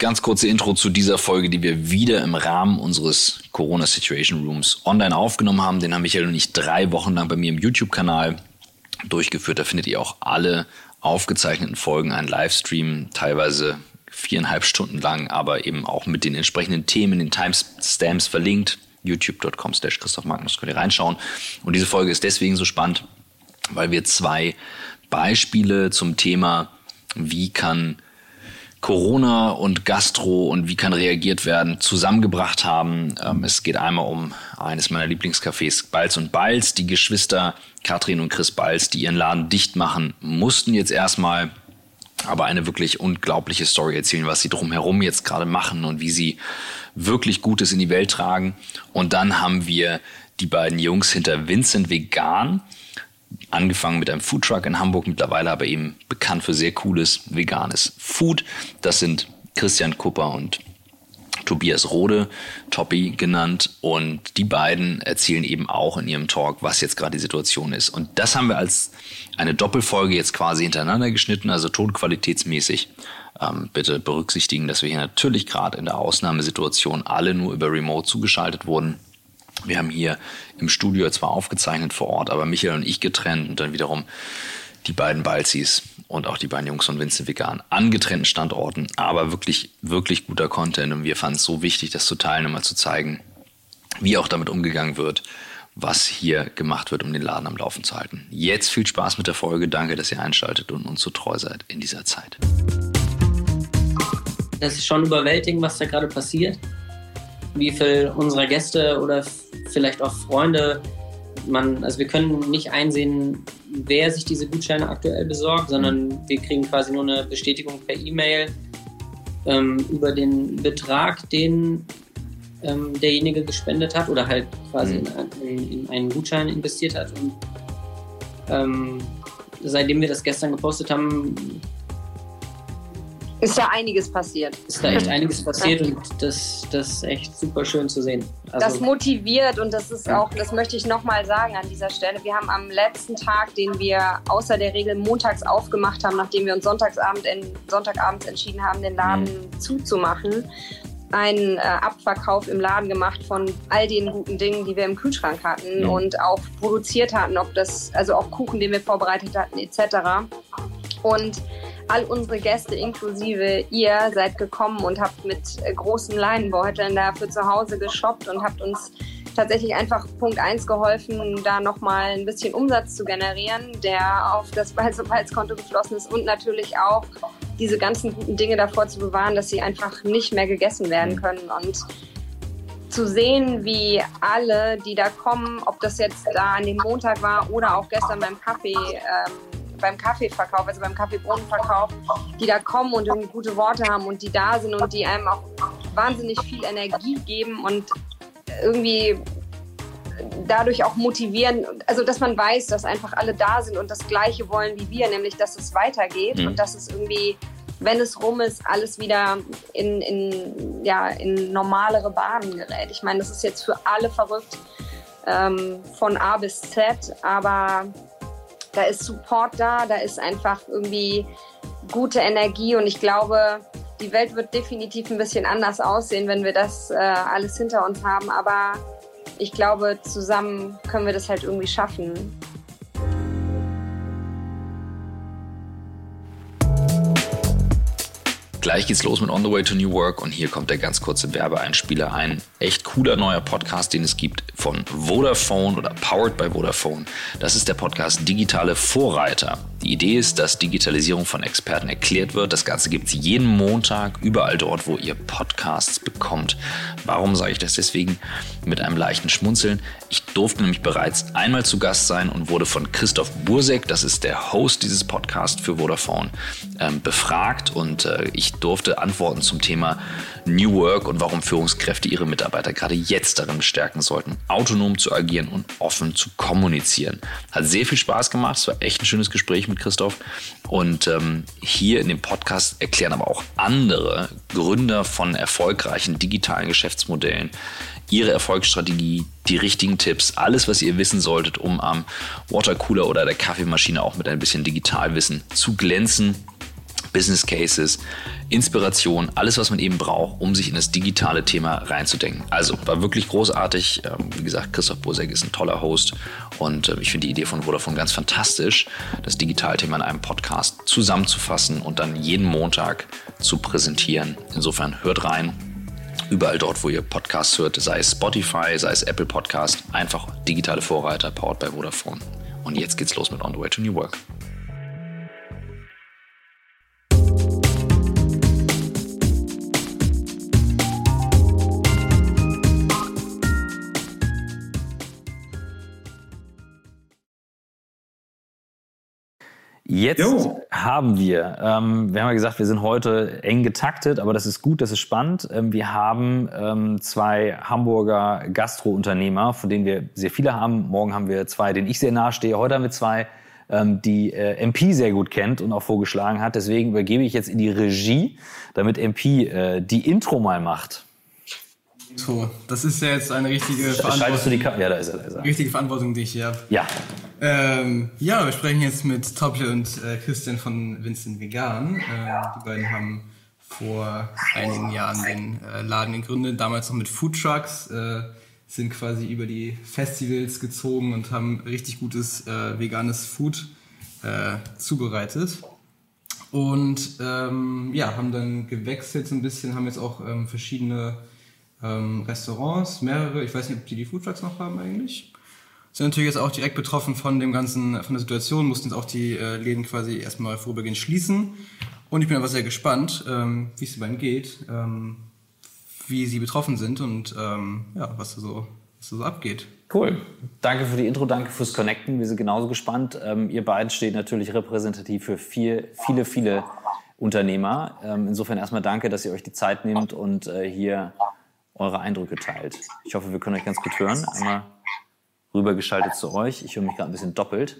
Ganz kurze Intro zu dieser Folge, die wir wieder im Rahmen unseres Corona Situation Rooms online aufgenommen haben. Den haben Michael und ich drei Wochen lang bei mir im YouTube-Kanal durchgeführt. Da findet ihr auch alle aufgezeichneten Folgen, einen Livestream, teilweise viereinhalb Stunden lang, aber eben auch mit den entsprechenden Themen, den Timestamps verlinkt. youtube.com slash Christoph Magnus könnt ihr reinschauen. Und diese Folge ist deswegen so spannend, weil wir zwei Beispiele zum Thema, wie kann Corona und Gastro und wie kann reagiert werden, zusammengebracht haben. Ähm, es geht einmal um eines meiner Lieblingscafés, Balz und Balz. Die Geschwister Katrin und Chris Balz, die ihren Laden dicht machen mussten jetzt erstmal, aber eine wirklich unglaubliche Story erzählen, was sie drumherum jetzt gerade machen und wie sie wirklich Gutes in die Welt tragen. Und dann haben wir die beiden Jungs hinter Vincent Vegan angefangen mit einem Foodtruck in Hamburg, mittlerweile aber eben bekannt für sehr cooles veganes Food. Das sind Christian Kupper und Tobias Rode, Toppi genannt. Und die beiden erzählen eben auch in ihrem Talk, was jetzt gerade die Situation ist. Und das haben wir als eine Doppelfolge jetzt quasi hintereinander geschnitten, also tonqualitätsmäßig. Ähm, bitte berücksichtigen, dass wir hier natürlich gerade in der Ausnahmesituation alle nur über Remote zugeschaltet wurden. Wir haben hier im Studio zwar aufgezeichnet vor Ort, aber Michael und ich getrennt und dann wiederum die beiden Balzis und auch die beiden Jungs von Vincent Vegan an getrennten Standorten, aber wirklich, wirklich guter Content und wir fanden es so wichtig, das zu teilen und mal zu zeigen, wie auch damit umgegangen wird, was hier gemacht wird, um den Laden am Laufen zu halten. Jetzt viel Spaß mit der Folge. Danke, dass ihr einschaltet und uns so treu seid in dieser Zeit. Das ist schon überwältigend, was da gerade passiert wie viel unserer Gäste oder vielleicht auch Freunde man, also wir können nicht einsehen, wer sich diese Gutscheine aktuell besorgt, sondern wir kriegen quasi nur eine Bestätigung per E-Mail ähm, über den Betrag, den ähm, derjenige gespendet hat oder halt quasi mhm. in, in, einen Gutschein investiert hat. Und ähm, seitdem wir das gestern gepostet haben, ist da einiges passiert. Ist da echt einiges passiert und das, das ist echt super schön zu sehen. Also das motiviert und das ist auch, das möchte ich nochmal sagen an dieser Stelle. Wir haben am letzten Tag, den wir außer der Regel montags aufgemacht haben, nachdem wir uns Sonntagsabend in, Sonntagabends entschieden haben, den Laden mhm. zuzumachen, einen äh, Abverkauf im Laden gemacht von all den guten Dingen, die wir im Kühlschrank hatten mhm. und auch produziert hatten, ob das, also auch Kuchen, den wir vorbereitet hatten, etc. Und all unsere Gäste inklusive ihr seid gekommen und habt mit äh, großen Leinenbeuteln da für zu Hause geshoppt und habt uns tatsächlich einfach Punkt 1 geholfen, da nochmal ein bisschen Umsatz zu generieren, der auf das Balzkonto geflossen ist und natürlich auch diese ganzen guten Dinge davor zu bewahren, dass sie einfach nicht mehr gegessen werden können. Und zu sehen, wie alle, die da kommen, ob das jetzt da an dem Montag war oder auch gestern beim Kaffee, ähm, beim Kaffeeverkauf, also beim Kaffeebohnenverkauf, die da kommen und irgendwie gute Worte haben und die da sind und die einem auch wahnsinnig viel Energie geben und irgendwie dadurch auch motivieren, also dass man weiß, dass einfach alle da sind und das Gleiche wollen wie wir, nämlich dass es weitergeht mhm. und dass es irgendwie, wenn es rum ist, alles wieder in, in, ja, in normalere Bahnen gerät. Ich meine, das ist jetzt für alle verrückt, ähm, von A bis Z, aber da ist Support da, da ist einfach irgendwie gute Energie und ich glaube, die Welt wird definitiv ein bisschen anders aussehen, wenn wir das äh, alles hinter uns haben. Aber ich glaube, zusammen können wir das halt irgendwie schaffen. Gleich geht's los mit On the Way to New Work und hier kommt der ganz kurze Werbeeinspieler. Ein echt cooler neuer Podcast, den es gibt von Vodafone oder Powered by Vodafone. Das ist der Podcast Digitale Vorreiter. Die Idee ist, dass Digitalisierung von Experten erklärt wird. Das Ganze gibt es jeden Montag überall dort, wo ihr Podcasts bekommt. Warum sage ich das deswegen mit einem leichten Schmunzeln? Ich durfte nämlich bereits einmal zu Gast sein und wurde von Christoph Bursek, das ist der Host dieses Podcasts für Vodafone, ähm, befragt und äh, durfte antworten zum Thema New Work und warum Führungskräfte ihre Mitarbeiter gerade jetzt darin bestärken sollten, autonom zu agieren und offen zu kommunizieren. Hat sehr viel Spaß gemacht. Es war echt ein schönes Gespräch mit Christoph. Und ähm, hier in dem Podcast erklären aber auch andere Gründer von erfolgreichen digitalen Geschäftsmodellen ihre Erfolgsstrategie, die richtigen Tipps, alles, was ihr wissen solltet, um am Watercooler oder der Kaffeemaschine auch mit ein bisschen Digitalwissen zu glänzen Business Cases, Inspiration, alles, was man eben braucht, um sich in das digitale Thema reinzudenken. Also war wirklich großartig. Ähm, wie gesagt, Christoph Bosek ist ein toller Host und äh, ich finde die Idee von Vodafone ganz fantastisch, das Digitalthema in einem Podcast zusammenzufassen und dann jeden Montag zu präsentieren. Insofern hört rein. Überall dort, wo ihr Podcasts hört, sei es Spotify, sei es Apple Podcast, einfach digitale Vorreiter, powered by Vodafone. Und jetzt geht's los mit On the Way to New Work. Jetzt jo. haben wir, ähm, wir haben ja gesagt, wir sind heute eng getaktet, aber das ist gut, das ist spannend. Ähm, wir haben ähm, zwei Hamburger Gastrounternehmer, von denen wir sehr viele haben. Morgen haben wir zwei, denen ich sehr nahe stehe. Heute haben wir zwei, ähm, die äh, MP sehr gut kennt und auch vorgeschlagen hat. Deswegen übergebe ich jetzt in die Regie, damit MP äh, die Intro mal macht. So, das ist ja jetzt eine richtige Verantwortung. Du die Ja, da ist er, da ist er. Richtige Verantwortung, die ich hier habe. Ja. Ähm, ja, wir sprechen jetzt mit Tople und äh, Christian von Vincent Vegan. Äh, die beiden haben vor einigen Jahren den äh, Laden gegründet, damals noch mit Food Trucks, äh, sind quasi über die Festivals gezogen und haben richtig gutes äh, veganes Food äh, zubereitet. Und ähm, ja, haben dann gewechselt so ein bisschen, haben jetzt auch ähm, verschiedene ähm, Restaurants, mehrere, ich weiß nicht, ob die die Food Trucks noch haben eigentlich sind natürlich jetzt auch direkt betroffen von dem ganzen, von der Situation, mussten jetzt auch die äh, Läden quasi erstmal vorübergehend schließen. Und ich bin aber sehr gespannt, ähm, wie es beiden geht, ähm, wie sie betroffen sind und ähm, ja, was da so, was da so abgeht. Cool. Danke für die Intro, danke fürs Connecten. Wir sind genauso gespannt. Ähm, ihr beiden steht natürlich repräsentativ für viel, viele, viele Unternehmer. Ähm, insofern erstmal danke, dass ihr euch die Zeit nehmt und äh, hier eure Eindrücke teilt. Ich hoffe, wir können euch ganz gut hören. Einmal rübergeschaltet zu euch. Ich höre mich gerade ein bisschen doppelt.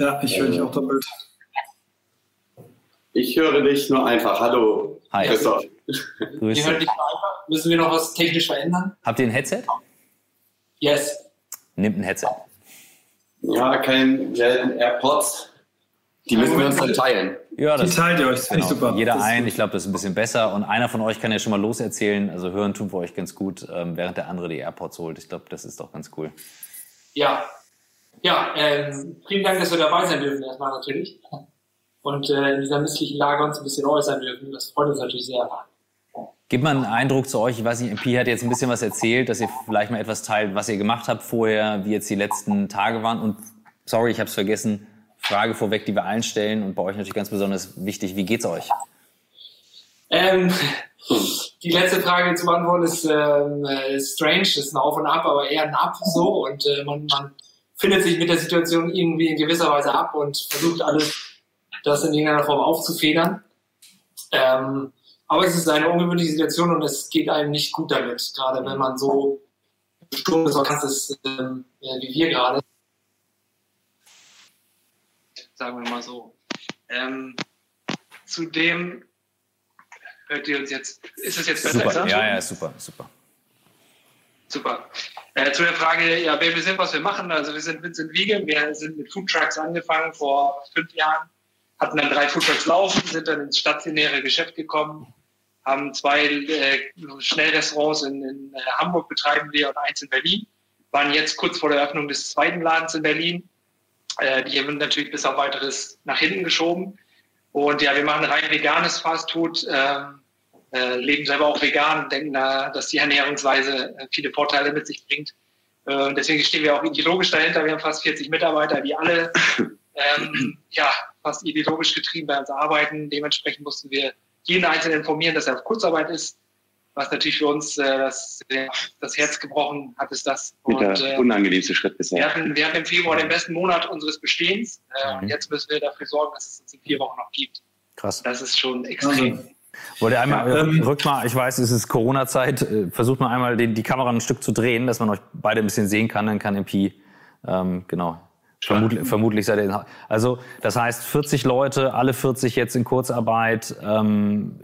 Ja, ich höre dich auch doppelt. Ich höre dich nur einfach. Hallo, Hi. Christoph. Grüß dich. einfach. Müssen wir noch was technisch verändern? Habt ihr ein Headset? Yes. Nimmt ein Headset. Ja, kein AirPods. Die müssen wir uns dann teilen. Ja, das Die teilt ihr euch, genau. super. Jeder ein, ich glaube, das ist ein bisschen besser. Und einer von euch kann ja schon mal loserzählen. Also hören tun wir euch ganz gut, ähm, während der andere die AirPods holt. Ich glaube, das ist doch ganz cool. Ja, ja, ähm, vielen Dank, dass wir dabei sein dürfen, erstmal natürlich. Und äh, in dieser misslichen Lage uns ein bisschen äußern dürfen. Das freut uns natürlich sehr. Gib mal einen Eindruck zu euch. Ich weiß nicht, MP hat jetzt ein bisschen was erzählt, dass ihr vielleicht mal etwas teilt, was ihr gemacht habt vorher, wie jetzt die letzten Tage waren. Und sorry, ich habe es vergessen. Frage vorweg, die wir allen stellen und bei euch natürlich ganz besonders wichtig. Wie geht's euch? Ähm, die letzte Frage zu beantworten ist, ähm, äh, strange, ist ein Auf und Ab, aber eher ein Ab so und äh, man, man findet sich mit der Situation irgendwie in gewisser Weise ab und versucht alles, das in irgendeiner Form aufzufedern. Ähm, aber es ist eine ungewöhnliche Situation und es geht einem nicht gut damit, gerade wenn man so bestimmt ist, ähm, wie wir gerade. Sagen wir mal so. Ähm, zudem Hört ihr uns jetzt? Ist es jetzt besser? Super, ja, ja, super, super. Super. Äh, zu der Frage, ja, wer wir sind, was wir machen. Also wir sind Vincent Wiege, wir sind mit Food Trucks angefangen vor fünf Jahren, hatten dann drei Food Trucks laufen, sind dann ins stationäre Geschäft gekommen, haben zwei äh, Schnellrestaurants in, in äh, Hamburg betreiben wir und eins in Berlin, waren jetzt kurz vor der Eröffnung des zweiten Ladens in Berlin. Äh, die haben natürlich bis auf weiteres nach hinten geschoben. Und ja, wir machen rein veganes Fastfood. Ähm, äh, leben selber auch vegan denken, da, dass die Ernährungsweise äh, viele Vorteile mit sich bringt. Äh, deswegen stehen wir auch ideologisch dahinter. Wir haben fast 40 Mitarbeiter, die alle ähm, ja, fast ideologisch getrieben bei uns arbeiten. Dementsprechend mussten wir jeden Einzelnen informieren, dass er auf Kurzarbeit ist. Was natürlich für uns äh, das, das Herz gebrochen hat, ist das. Und, der äh, unangenehmste Schritt bisher. Wir hatten, wir hatten im Februar den besten Monat unseres Bestehens. Äh, mhm. Und jetzt müssen wir dafür sorgen, dass es uns in vier Wochen noch gibt. Krass. Das ist schon extrem. Also, Wollt ihr einmal, ja, ähm, rückt mal, ich weiß, es ist Corona-Zeit, äh, versucht mal einmal die, die Kamera ein Stück zu drehen, dass man euch beide ein bisschen sehen kann, dann kann MP, ähm, genau, Vermutlich, vermutlich seid ihr. Also das heißt 40 Leute, alle 40 jetzt in Kurzarbeit. Ähm,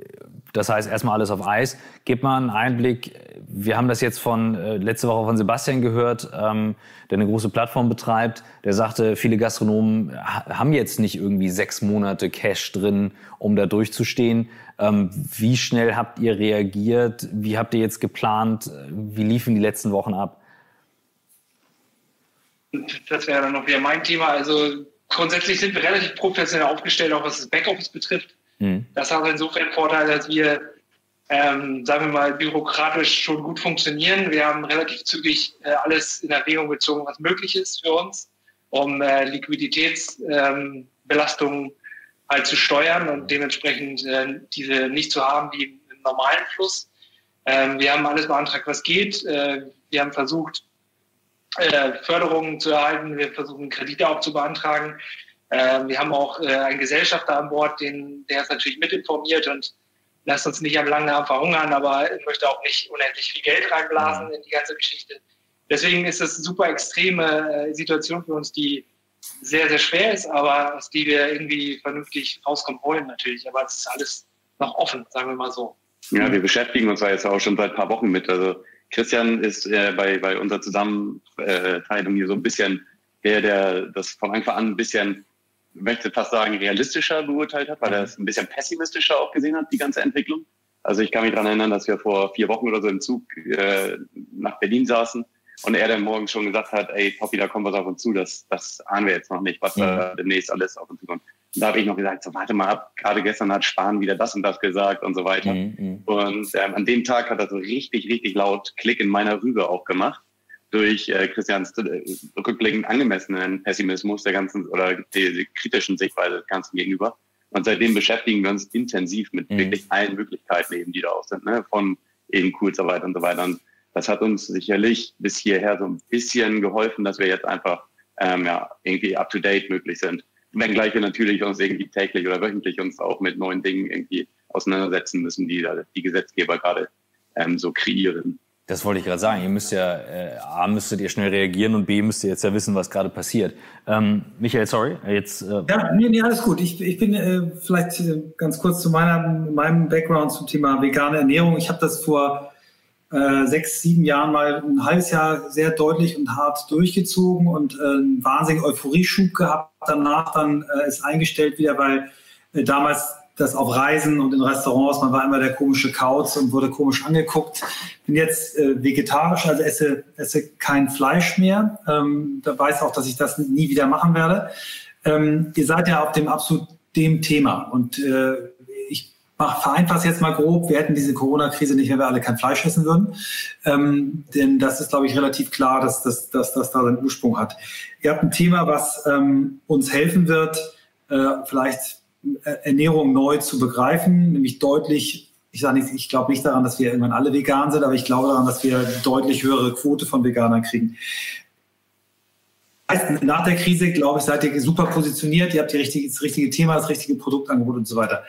das heißt erstmal alles auf Eis. Gib mal einen Einblick. Wir haben das jetzt von äh, letzte Woche von Sebastian gehört, ähm, der eine große Plattform betreibt. Der sagte, viele Gastronomen haben jetzt nicht irgendwie sechs Monate Cash drin, um da durchzustehen. Ähm, wie schnell habt ihr reagiert? Wie habt ihr jetzt geplant? Wie liefen die letzten Wochen ab? Das wäre dann noch wieder mein Thema. Also grundsätzlich sind wir relativ professionell aufgestellt, auch was das Backoffice betrifft. Mhm. Das hat insofern Vorteil, dass wir, ähm, sagen wir mal, bürokratisch schon gut funktionieren. Wir haben relativ zügig äh, alles in Erwägung gezogen, was möglich ist für uns, um äh, Liquiditätsbelastungen ähm, halt zu steuern und dementsprechend äh, diese nicht zu haben wie im, normalen Fluss. Ähm, wir haben alles beantragt, was geht. Äh, wir haben versucht, äh, Förderungen zu erhalten. Wir versuchen Kredite auch zu beantragen. Äh, wir haben auch äh, einen Gesellschafter an Bord, den, der ist natürlich mitinformiert und lasst uns nicht am langen Arm verhungern, aber möchte auch nicht unendlich viel Geld reinblasen in die ganze Geschichte. Deswegen ist es eine super extreme äh, Situation für uns, die sehr, sehr schwer ist, aber aus die wir irgendwie vernünftig rauskommen wollen natürlich. Aber es ist alles noch offen, sagen wir mal so. Ja, wir beschäftigen uns da jetzt auch schon seit ein paar Wochen mit. Also Christian ist äh, bei, bei unserer Zusammenteilung hier so ein bisschen der, der das von Anfang an ein bisschen, möchte fast sagen, realistischer beurteilt hat, weil er es ein bisschen pessimistischer auch gesehen hat, die ganze Entwicklung. Also ich kann mich daran erinnern, dass wir vor vier Wochen oder so im Zug äh, nach Berlin saßen und er dann morgens schon gesagt hat, ey, Poppy, da kommt was auf uns zu, das, das ahnen wir jetzt noch nicht, was da demnächst alles auf uns zukommt. Und da habe ich noch gesagt, so warte mal ab, gerade gestern hat Spahn wieder das und das gesagt und so weiter. Mhm, mhm. Und ähm, an dem Tag hat er so richtig, richtig laut Klick in meiner Rübe auch gemacht durch äh, Christians äh, rückblickend angemessenen Pessimismus der ganzen oder der, der kritischen Sichtweise des Ganzen gegenüber. Und seitdem beschäftigen wir uns intensiv mit mhm. wirklich allen Möglichkeiten eben, die da auch sind, ne? von eben Kurzarbeit und so weiter. Und das hat uns sicherlich bis hierher so ein bisschen geholfen, dass wir jetzt einfach ähm, ja, irgendwie up-to-date möglich sind. Wenngleich wir natürlich uns irgendwie täglich oder wöchentlich uns auch mit neuen Dingen irgendwie auseinandersetzen müssen, die die Gesetzgeber gerade ähm, so kreieren. Das wollte ich gerade sagen. Ihr müsst ja, äh, A, müsstet ihr schnell reagieren und B, müsst ihr jetzt ja wissen, was gerade passiert. Ähm, Michael, sorry, jetzt. Äh ja, nee, nee, alles gut. Ich, ich bin äh, vielleicht äh, ganz kurz zu meiner, meinem Background zum Thema vegane Ernährung. Ich habe das vor äh, sechs, sieben Jahren mal ein halbes Jahr sehr deutlich und hart durchgezogen und äh, einen wahnsinnigen Euphorieschub gehabt. Danach dann äh, ist eingestellt wieder, weil äh, damals das auf Reisen und in Restaurants, man war immer der komische Kauz und wurde komisch angeguckt. Bin jetzt äh, vegetarisch, also esse, esse kein Fleisch mehr. Ähm, da weiß auch, dass ich das nie wieder machen werde. Ähm, ihr seid ja auf dem absolut dem Thema und äh, mach, vereinfache es jetzt mal grob, wir hätten diese Corona-Krise nicht, wenn wir alle kein Fleisch essen würden. Ähm, denn das ist, glaube ich, relativ klar, dass das dass, dass da seinen Ursprung hat. Ihr habt ein Thema, was ähm, uns helfen wird, äh, vielleicht Ernährung neu zu begreifen, nämlich deutlich, ich sage nicht, ich glaube nicht daran, dass wir irgendwann alle vegan sind, aber ich glaube daran, dass wir deutlich höhere Quote von Veganern kriegen. Nach der Krise, glaube ich, seid ihr super positioniert, ihr habt richtige, das richtige Thema, das richtige Produktangebot und so weiter.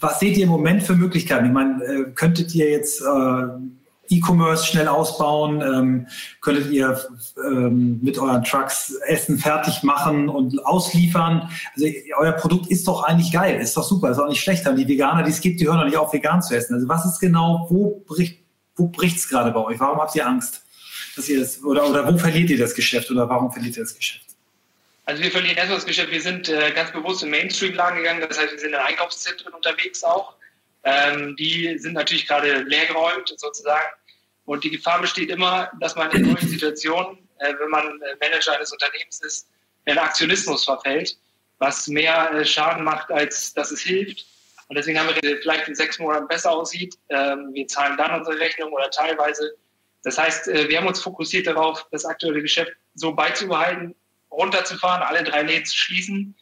Was seht ihr im Moment für Möglichkeiten? Ich meine, äh, könntet ihr jetzt äh, E-Commerce schnell ausbauen? Ähm, könntet ihr ähm, mit euren Trucks Essen fertig machen und ausliefern? Also euer Produkt ist doch eigentlich geil, ist doch super, ist auch nicht schlecht. Die Veganer, die es gibt, die hören doch nicht auf, vegan zu essen. Also was ist genau, wo bricht wo bricht's gerade bei euch? Warum habt ihr Angst, dass ihr das oder oder wo verliert ihr das Geschäft oder warum verliert ihr das Geschäft? Also wir verlieren erstmal das Geschäft, wir sind äh, ganz bewusst in Mainstream-Lagen gegangen, das heißt, wir sind in Einkaufszentren unterwegs auch. Ähm, die sind natürlich gerade leergeräumt sozusagen. Und die Gefahr besteht immer, dass man in solchen Situationen, äh, wenn man äh, Manager eines Unternehmens ist, in Aktionismus verfällt, was mehr äh, Schaden macht, als dass es hilft. Und deswegen haben wir vielleicht in sechs Monaten besser aussieht. Ähm, wir zahlen dann unsere Rechnung oder teilweise. Das heißt, äh, wir haben uns fokussiert darauf, das aktuelle Geschäft so beizubehalten, runterzufahren, alle drei Läden zu schließen,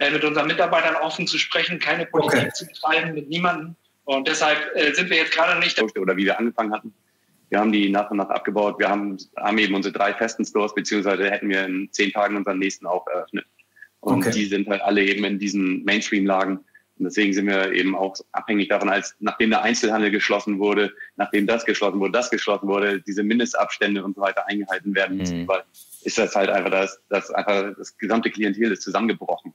äh, mit unseren Mitarbeitern offen zu sprechen, keine Politik okay. zu betreiben, mit niemandem. Und deshalb äh, sind wir jetzt gerade nicht. Oder wie wir angefangen hatten. Wir haben die nach und nach abgebaut. Wir haben, haben eben unsere drei festen Stores, beziehungsweise hätten wir in zehn Tagen unseren nächsten auch eröffnet. Und okay. die sind halt alle eben in diesen Mainstream-Lagen. Und deswegen sind wir eben auch abhängig davon, als nachdem der Einzelhandel geschlossen wurde, nachdem das geschlossen wurde, das geschlossen wurde, diese Mindestabstände und so weiter eingehalten werden müssen. Mhm. Weil ist das halt einfach, das, das einfach das gesamte Klientel ist zusammengebrochen.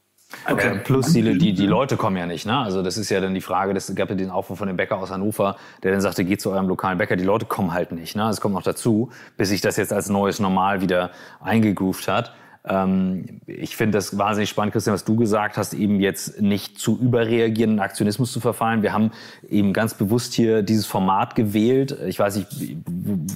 Okay. Äh, plus die, die, die Leute kommen ja nicht. Ne? Also das ist ja dann die Frage, es gab ja den Aufruf von dem Bäcker aus Hannover, der dann sagte, geht zu eurem lokalen Bäcker. Die Leute kommen halt nicht. Ne? Es kommt noch dazu, bis sich das jetzt als neues Normal wieder eingegroovt hat. Ähm, ich finde das wahnsinnig spannend, Christian, was du gesagt hast, eben jetzt nicht zu überreagierenden Aktionismus zu verfallen. Wir haben eben ganz bewusst hier dieses Format gewählt. Ich weiß nicht,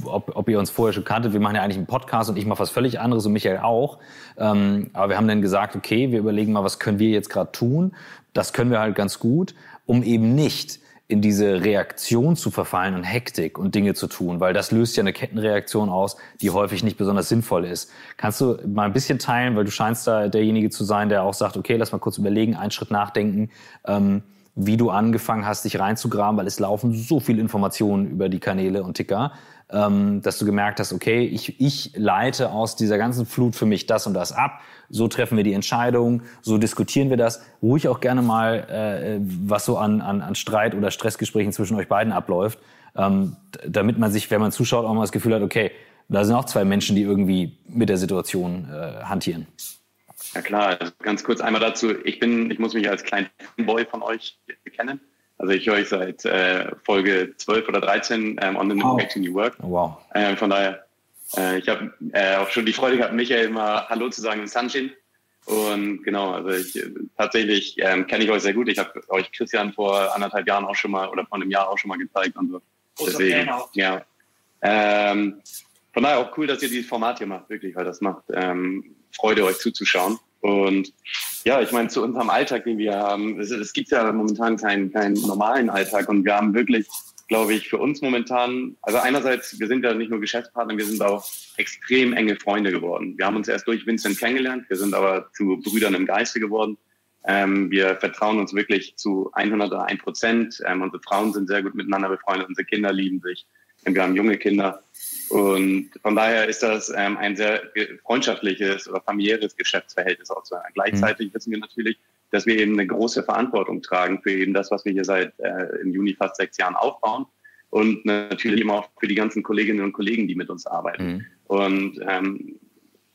ob, ob ihr uns vorher schon kanntet. Wir machen ja eigentlich einen Podcast und ich mache was völlig anderes und Michael auch. Ähm, aber wir haben dann gesagt, okay, wir überlegen mal, was können wir jetzt gerade tun. Das können wir halt ganz gut, um eben nicht in diese Reaktion zu verfallen und Hektik und Dinge zu tun, weil das löst ja eine Kettenreaktion aus, die häufig nicht besonders sinnvoll ist. Kannst du mal ein bisschen teilen, weil du scheinst da derjenige zu sein, der auch sagt, okay, lass mal kurz überlegen, einen Schritt nachdenken, ähm, wie du angefangen hast, dich reinzugraben, weil es laufen so viele Informationen über die Kanäle und Ticker, ähm, dass du gemerkt hast, okay, ich, ich leite aus dieser ganzen Flut für mich das und das ab so treffen wir die Entscheidung, so diskutieren wir das. Ruhig auch gerne mal, äh, was so an, an, an Streit oder Stressgesprächen zwischen euch beiden abläuft, ähm, damit man sich, wenn man zuschaut, auch mal das Gefühl hat, okay, da sind auch zwei Menschen, die irgendwie mit der Situation äh, hantieren. Ja klar, also ganz kurz einmal dazu. Ich bin, ich muss mich als kleinen Boy von euch bekennen. Also ich höre euch seit äh, Folge 12 oder 13 ähm, on the wow. Back to New Work. Wow. Ähm, von daher äh, ich habe äh, auch schon die Freude gehabt, Michael immer Hallo zu sagen im Sunshine. Und genau, also ich, tatsächlich ähm, kenne ich euch sehr gut. Ich habe euch Christian vor anderthalb Jahren auch schon mal oder vor einem Jahr auch schon mal gezeigt und so. Deswegen, ja. Ähm, von daher auch cool, dass ihr dieses Format hier macht, wirklich, weil das macht ähm, Freude, euch zuzuschauen. Und ja, ich meine, zu unserem Alltag, den wir haben, es, es gibt ja momentan keinen, keinen normalen Alltag und wir haben wirklich glaube ich, für uns momentan, also einerseits, wir sind ja nicht nur Geschäftspartner, wir sind auch extrem enge Freunde geworden. Wir haben uns erst durch Vincent kennengelernt, wir sind aber zu Brüdern im Geiste geworden. Ähm, wir vertrauen uns wirklich zu 101 Prozent. Ähm, unsere Frauen sind sehr gut miteinander befreundet, unsere Kinder lieben sich. Wir haben junge Kinder. Und von daher ist das ähm, ein sehr freundschaftliches oder familiäres Geschäftsverhältnis auch zu Gleichzeitig mhm. wissen wir natürlich, dass wir eben eine große Verantwortung tragen für eben das, was wir hier seit äh, im Juni fast sechs Jahren aufbauen und natürlich eben auch für die ganzen Kolleginnen und Kollegen, die mit uns arbeiten. Mhm. Und ähm,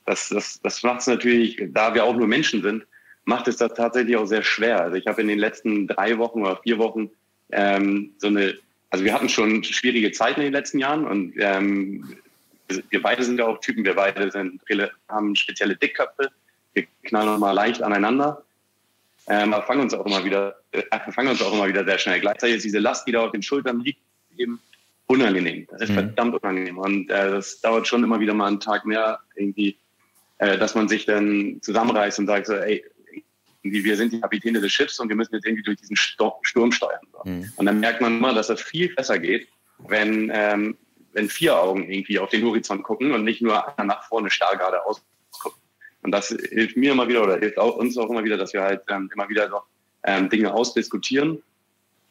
das, das, das macht es natürlich, da wir auch nur Menschen sind, macht es das tatsächlich auch sehr schwer. Also ich habe in den letzten drei Wochen oder vier Wochen ähm, so eine, also wir hatten schon schwierige Zeiten in den letzten Jahren und ähm, wir beide sind ja auch Typen, wir beide sind, haben spezielle Dickköpfe, wir knallen mal leicht aneinander ähm, aber fangen uns auch immer wieder, äh, fangen uns auch immer wieder sehr schnell. Gleichzeitig ist diese Last, die da auf den Schultern liegt, eben unangenehm. Das ist mhm. verdammt unangenehm. Und äh, das dauert schon immer wieder mal einen Tag mehr, irgendwie, äh, dass man sich dann zusammenreißt und sagt so, ey, wir sind die Kapitäne des Schiffs und wir müssen jetzt irgendwie durch diesen Sturm steuern. So. Mhm. Und dann merkt man immer, dass das viel besser geht, wenn, ähm, wenn vier Augen irgendwie auf den Horizont gucken und nicht nur einer nach vorne starr geradeaus und das hilft mir immer wieder oder hilft auch uns auch immer wieder, dass wir halt ähm, immer wieder noch ähm, Dinge ausdiskutieren,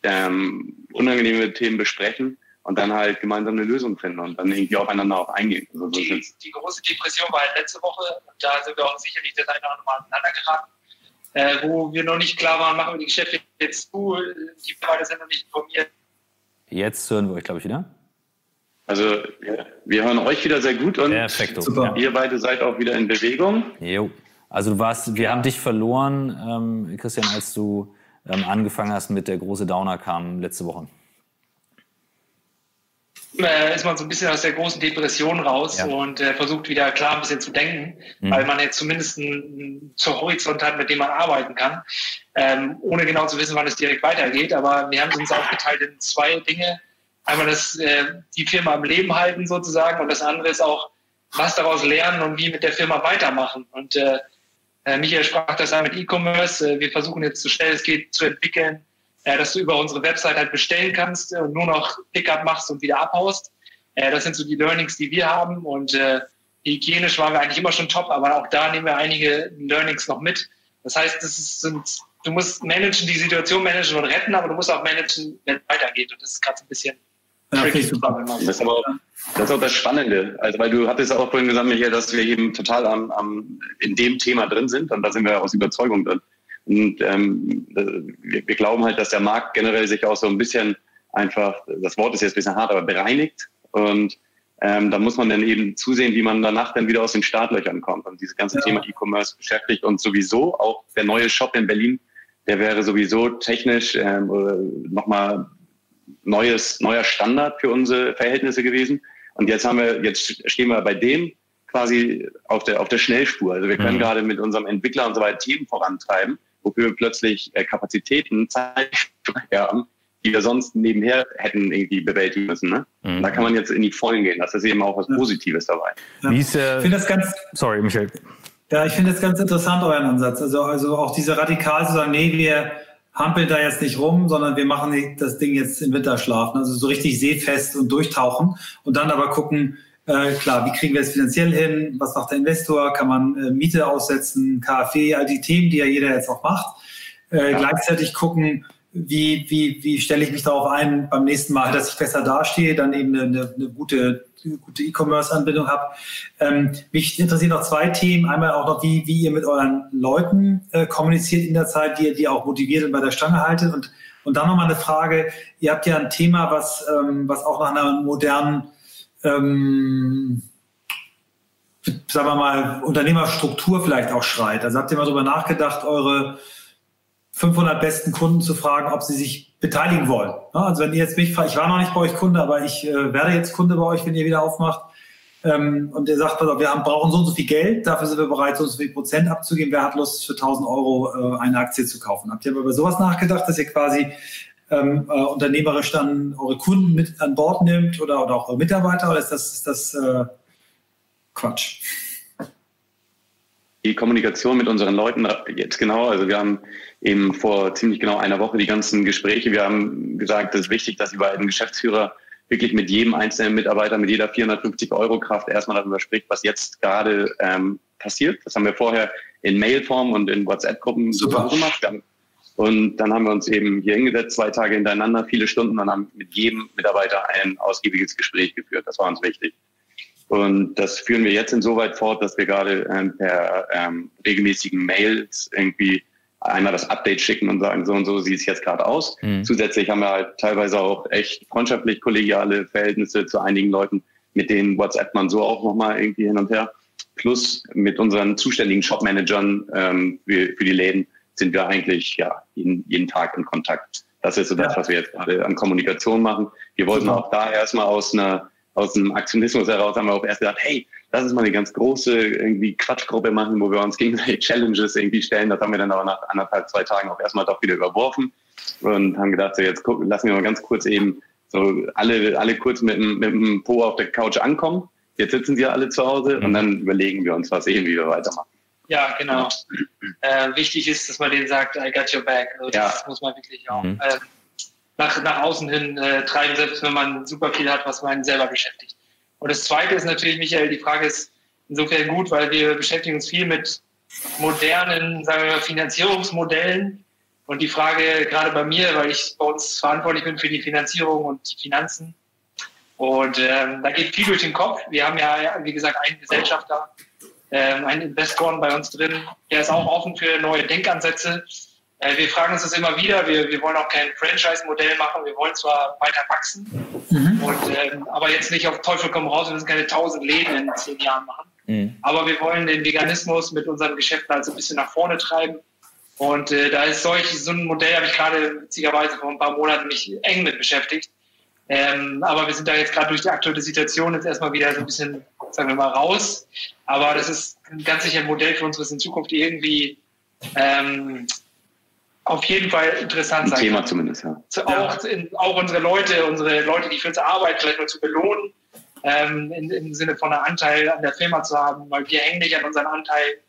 ähm, unangenehme Themen besprechen und dann halt gemeinsam eine Lösung finden und dann irgendwie aufeinander auch eingehen. Also die, die, große Depression war halt letzte Woche und da sind wir auch sicherlich das eine oder andere Mal aneinander geraten, äh, wo wir noch nicht klar waren, machen wir die Geschäfte jetzt zu, die beide sind noch nicht informiert. Jetzt hören wir euch, glaube ich, wieder. Also wir hören euch wieder sehr gut und Perfekto. Super. ihr beide seid auch wieder in Bewegung. Jo. Also du warst, wir haben dich verloren, ähm, Christian, als du ähm, angefangen hast mit der große Downer kam letzte Woche. Äh, ist man so ein bisschen aus der großen Depression raus ja. und äh, versucht wieder klar ein bisschen zu denken, mhm. weil man jetzt zumindest einen, zur Horizont hat, mit dem man arbeiten kann, ähm, ohne genau zu wissen, wann es direkt weitergeht. Aber wir haben uns aufgeteilt in zwei Dinge einmal das, äh, die Firma am Leben halten sozusagen und das andere ist auch, was daraus lernen und wie mit der Firma weitermachen. Und äh, äh Michael sprach das an mit E-Commerce. Äh, wir versuchen jetzt so schnell es geht zu entwickeln, äh, dass du über unsere Website halt bestellen kannst und nur noch Pickup machst und wieder abhaust. Äh, das sind so die Learnings, die wir haben und äh, hygienisch waren wir eigentlich immer schon top, aber auch da nehmen wir einige Learnings noch mit. Das heißt, das ist, sind, du musst managen, die Situation managen und retten, aber du musst auch managen, wenn es weitergeht. Und das ist gerade so ein bisschen ja, das, ist aber, das ist auch das Spannende. Also, weil du hattest auch vorhin gesagt, Michael, dass wir eben total am, am, in dem Thema drin sind und da sind wir aus Überzeugung drin. Und ähm, wir, wir glauben halt, dass der Markt generell sich auch so ein bisschen einfach, das Wort ist jetzt ein bisschen hart, aber bereinigt. Und Ähm, da muss man dann eben zusehen, wie man danach dann wieder aus den Startlöchern kommt. Und dieses ganze ja. Thema E-Commerce beschäftigt uns sowieso. Auch der neue Shop in Berlin, der wäre sowieso technisch ähm, nochmal neues, neuer Standard für unsere Verhältnisse gewesen. Und jetzt haben wir, jetzt stehen wir bei dem quasi auf der, auf der Schnellspur. Also wir können mhm. gerade mit unserem Entwickler und so weiter Themen vorantreiben, wofür wir plötzlich äh, Kapazitäten, Zeit haben, die wir sonst nebenher hätten irgendwie bewältigen müssen. Ne? Mhm. Da kann man jetzt in die Vollen gehen. Das ist eben auch was Positives dabei. Ja. Wie ist, äh, ich finde das ganz. Sorry, Michael. Ja, ich finde das ganz interessant, euren Ansatz. Also, also auch diese radikal zu sagen, nee, wir hampeln da jetzt nicht rum, sondern wir machen das Ding jetzt im Winterschlaf. Also so richtig seefest und durchtauchen und dann aber gucken, äh, klar, wie kriegen wir es finanziell hin? Was macht der Investor? Kann man äh, Miete aussetzen, KfW, all die Themen, die ja jeder jetzt auch macht. Äh, ja. Gleichzeitig gucken, wie, wie, wie stelle ich mich darauf ein beim nächsten Mal, dass ich besser dastehe, dann eben eine, eine gute gute E-Commerce-Anbindung habe. Ähm, mich interessieren noch zwei Themen. Einmal auch noch, wie, wie ihr mit euren Leuten äh, kommuniziert in der Zeit, die ihr die auch motiviert und bei der Stange haltet. Und, und dann nochmal eine Frage. Ihr habt ja ein Thema, was, ähm, was auch nach einer modernen ähm, sagen wir mal, Unternehmerstruktur vielleicht auch schreit. Also habt ihr mal darüber nachgedacht, eure 500 besten Kunden zu fragen, ob sie sich beteiligen wollen. Also wenn ihr jetzt mich fragt, ich war noch nicht bei euch Kunde, aber ich äh, werde jetzt Kunde bei euch, wenn ihr wieder aufmacht. Ähm, und ihr sagt, wir haben, brauchen so und so viel Geld, dafür sind wir bereit, so und so viel Prozent abzugeben. Wer hat Lust, für 1000 Euro äh, eine Aktie zu kaufen? Habt ihr aber über sowas nachgedacht, dass ihr quasi ähm, äh, unternehmerisch dann eure Kunden mit an Bord nimmt oder, oder auch eure Mitarbeiter? Oder ist das, ist das äh, Quatsch? Die Kommunikation mit unseren Leuten jetzt genau, also wir haben eben vor ziemlich genau einer Woche die ganzen Gespräche. Wir haben gesagt, es ist wichtig, dass überall ein Geschäftsführer wirklich mit jedem einzelnen Mitarbeiter, mit jeder 450 Euro Kraft erstmal darüber spricht, was jetzt gerade ähm, passiert. Das haben wir vorher in Mailform und in WhatsApp-Gruppen super gemacht. Und dann haben wir uns eben hier hingesetzt, zwei Tage hintereinander, viele Stunden und haben mit jedem Mitarbeiter ein ausgiebiges Gespräch geführt. Das war uns wichtig. Und das führen wir jetzt insoweit fort, dass wir gerade ähm, per ähm, regelmäßigen Mails irgendwie einmal das Update schicken und sagen, so und so sieht es jetzt gerade aus. Mhm. Zusätzlich haben wir halt teilweise auch echt freundschaftlich kollegiale Verhältnisse zu einigen Leuten, mit denen WhatsApp man so auch nochmal irgendwie hin und her. Plus mit unseren zuständigen Shopmanagern ähm, für, für die Läden sind wir eigentlich ja jeden, jeden Tag in Kontakt. Das ist so das, was wir jetzt gerade an Kommunikation machen. Wir wollten auch da erstmal aus einer aus dem Aktionismus heraus haben wir auch erst gedacht, hey, lass uns mal eine ganz große irgendwie Quatschgruppe machen, wo wir uns gegenseitig Challenges irgendwie stellen. Das haben wir dann aber nach anderthalb, zwei Tagen auch erstmal doch wieder überworfen und haben gedacht, so jetzt gucken, lassen wir mal ganz kurz eben so alle, alle kurz mit dem, mit dem Po auf der Couch ankommen. Jetzt sitzen sie ja alle zu Hause und dann überlegen wir uns, was eben, wie wir weitermachen. Ja, genau. Äh, wichtig ist, dass man denen sagt, I got your back. Also das ja. muss man wirklich auch mhm. äh, nach, nach außen hin äh, treiben, selbst wenn man super viel hat, was man selber beschäftigt. Und das Zweite ist natürlich, Michael, die Frage ist insofern gut, weil wir beschäftigen uns viel mit modernen, sagen wir mal, Finanzierungsmodellen. Und die Frage gerade bei mir, weil ich bei uns verantwortlich bin für die Finanzierung und die Finanzen. Und ähm, da geht viel durch den Kopf. Wir haben ja, wie gesagt, einen Gesellschafter, ähm, einen Investoren bei uns drin, der ist auch offen für neue Denkansätze. Äh, wir fragen uns das immer wieder. Wir, wir wollen auch kein Franchise-Modell machen. Wir wollen zwar weiter wachsen, mhm. und, ähm, aber jetzt nicht auf Teufel komm raus. Wir müssen keine tausend Läden in zehn Jahren machen. Mhm. Aber wir wollen den Veganismus mit unseren Geschäften also ein bisschen nach vorne treiben. Und äh, da ist solch so ein Modell, habe ich gerade witzigerweise vor ein paar Monaten mich eng mit beschäftigt. Ähm, aber wir sind da jetzt gerade durch die aktuelle Situation jetzt erstmal wieder so ein bisschen, sagen wir mal, raus. Aber das ist ein ganz sicher ein Modell für uns, was in Zukunft irgendwie ähm, auf jeden Fall interessant sein. Thema kann. zumindest, ja. Zu, auch, in, auch unsere Leute, unsere Leute, die für uns arbeiten, vielleicht mal zu belohnen, ähm, in, im Sinne von einem Anteil an der Firma zu haben, weil wir hängen nicht an unseren Anteil.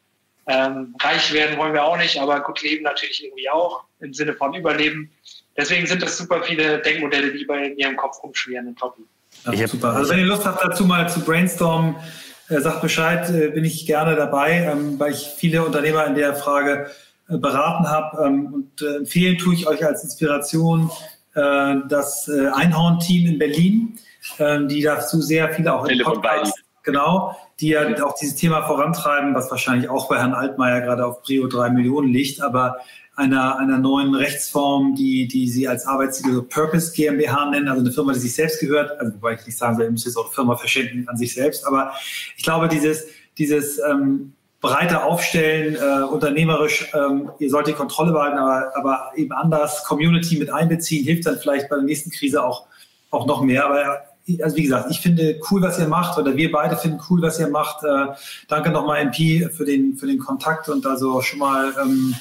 Ähm, reich werden wollen wir auch nicht, aber gut leben natürlich irgendwie auch, im Sinne von Überleben. Deswegen sind das super viele Denkmodelle, die bei mir im Kopf rumschwirren und toppen. Ja, super. Also wenn ihr Lust habt dazu mal zu brainstormen, äh, sagt Bescheid, äh, bin ich gerne dabei, ähm, weil ich viele Unternehmer in der Frage äh, beraten habe. Ähm, und äh, empfehlen tue ich euch als Inspiration äh, das Einhorn-Team in Berlin, ähm, die dazu sehr viele auch im Podcast, genau, die ja auch dieses Thema vorantreiben, was wahrscheinlich auch bei Herrn Altmaier gerade auf Prio 3 Millionen liegt, aber einer, einer neuen Rechtsform, die, die sie als Arbeitstitel Purpose GmbH nennen, also eine Firma, die sich selbst gehört. Also, wobei ich nicht sagen soll, ihr müsst jetzt auch eine Firma verschenken an sich selbst. Aber ich glaube, dieses, dieses ähm, breiter aufstellen, äh, unternehmerisch, ähm, ihr sollt die Kontrolle behalten, aber, aber eben anders Community mit einbeziehen, hilft dann vielleicht bei der nächsten Krise auch, auch noch mehr. Aber also wie gesagt, ich finde cool, was ihr macht, oder wir beide finden cool, was ihr macht. Äh, danke nochmal, MP, für den, für den Kontakt und also schon mal, ähm,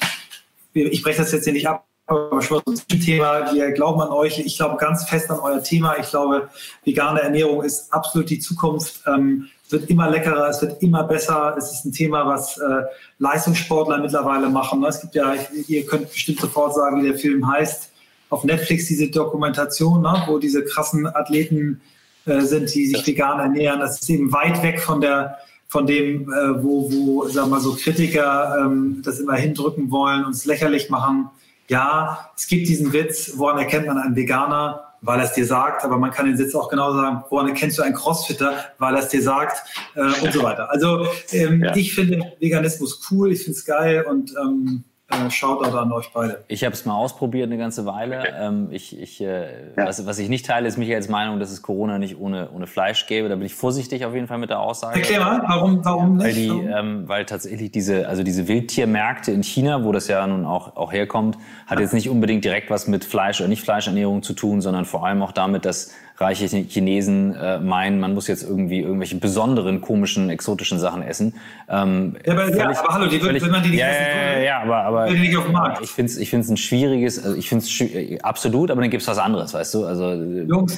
ich breche das jetzt hier nicht ab, aber schon mal zum Thema, wir glauben an euch, ich glaube ganz fest an euer Thema. Ich glaube, vegane Ernährung ist absolut die Zukunft. Ähm, es wird immer leckerer, es wird immer besser. Es ist ein Thema, was äh, Leistungssportler mittlerweile machen. Es gibt ja, ihr könnt bestimmt sofort sagen, wie der Film heißt. Auf Netflix diese Dokumentation, ne, wo diese krassen Athleten äh, sind, die sich vegan ernähren. Das ist eben weit weg von der von dem, äh, wo, wo, sagen wir so, Kritiker ähm, das immer hindrücken wollen, uns lächerlich machen. Ja, es gibt diesen Witz, woran erkennt man einen Veganer? Weil er es dir sagt, aber man kann den Sitz auch genau sagen, woran erkennst du einen Crossfitter? Weil er es dir sagt äh, und so weiter. Also ähm, ja. ich finde Veganismus cool, ich finde es geil und ähm, äh, Shoutout an euch beide. Ich habe es mal ausprobiert eine ganze Weile. Ähm, ich, ich, äh, ja. was, was ich nicht teile, ist Michaels Meinung, dass es Corona nicht ohne, ohne Fleisch gäbe. Da bin ich vorsichtig auf jeden Fall mit der Aussage. Erklär mal, warum, warum nicht? Weil, die, ähm, weil tatsächlich diese, also diese Wildtiermärkte in China, wo das ja nun auch, auch herkommt, hat ja. jetzt nicht unbedingt direkt was mit Fleisch oder Nicht-Fleischernährung zu tun, sondern vor allem auch damit, dass reiche Chinesen äh, meinen, man muss jetzt irgendwie irgendwelche besonderen, komischen, exotischen Sachen essen. Ähm, ja, aber, völlig, ja, aber hallo, die, völlig, wenn man die nicht ja, essen ja, ja, aber, aber nicht auf dem Markt. ich finde es ich find's ein schwieriges, also ich finde es äh, absolut, aber dann gibt es was anderes, weißt du? Also, Jungs,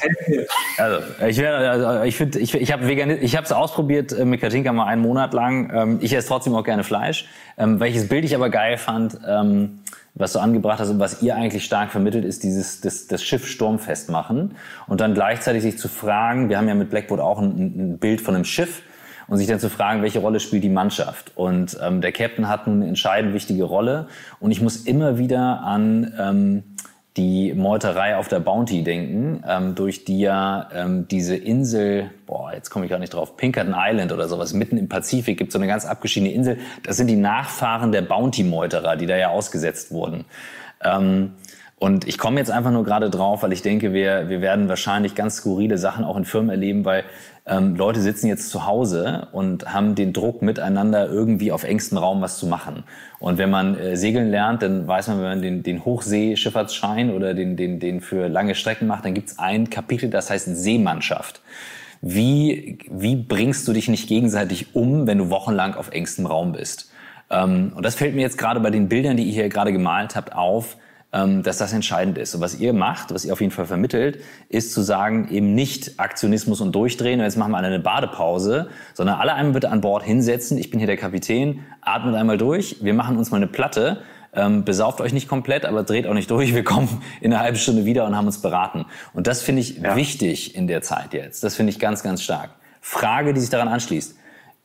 also ich, wär, also, ich finde, ich, ich habe vegan, ich habe es ausprobiert äh, mit Katinka mal einen Monat lang. Ähm, ich esse trotzdem auch gerne Fleisch. Ähm, welches Bild ich aber geil fand, ähm, was du angebracht hast und was ihr eigentlich stark vermittelt, ist dieses das, das Schiff sturmfest machen und dann gleichzeitig sich zu fragen, wir haben ja mit Blackboard auch ein, ein Bild von einem Schiff und sich dann zu fragen, welche Rolle spielt die Mannschaft. Und ähm, der Captain hat eine entscheidend wichtige Rolle und ich muss immer wieder an ähm, die Meuterei auf der Bounty denken, ähm, durch die ja ähm, diese Insel, boah, jetzt komme ich gar nicht drauf, Pinkerton Island oder sowas, mitten im Pazifik gibt so eine ganz abgeschiedene Insel. Das sind die Nachfahren der Bounty-Meuterer, die da ja ausgesetzt wurden. Ähm, und ich komme jetzt einfach nur gerade drauf, weil ich denke, wir, wir werden wahrscheinlich ganz skurrile Sachen auch in Firmen erleben, weil ähm, Leute sitzen jetzt zu Hause und haben den Druck, miteinander irgendwie auf engstem Raum was zu machen. Und wenn man äh, segeln lernt, dann weiß man, wenn man den, den Hochseeschifffahrtsschein oder den, den, den für lange Strecken macht, dann gibt es ein Kapitel, das heißt Seemannschaft. Wie, wie bringst du dich nicht gegenseitig um, wenn du wochenlang auf engstem Raum bist? Ähm, und das fällt mir jetzt gerade bei den Bildern, die ihr hier gerade gemalt habt, auf dass das entscheidend ist. Und was ihr macht, was ihr auf jeden Fall vermittelt, ist zu sagen, eben nicht Aktionismus und durchdrehen und jetzt machen wir alle eine Badepause, sondern alle einmal bitte an Bord hinsetzen. Ich bin hier der Kapitän, atmet einmal durch, wir machen uns mal eine Platte, ähm, besauft euch nicht komplett, aber dreht auch nicht durch. Wir kommen in einer halben Stunde wieder und haben uns beraten. Und das finde ich ja. wichtig in der Zeit jetzt. Das finde ich ganz, ganz stark. Frage, die sich daran anschließt.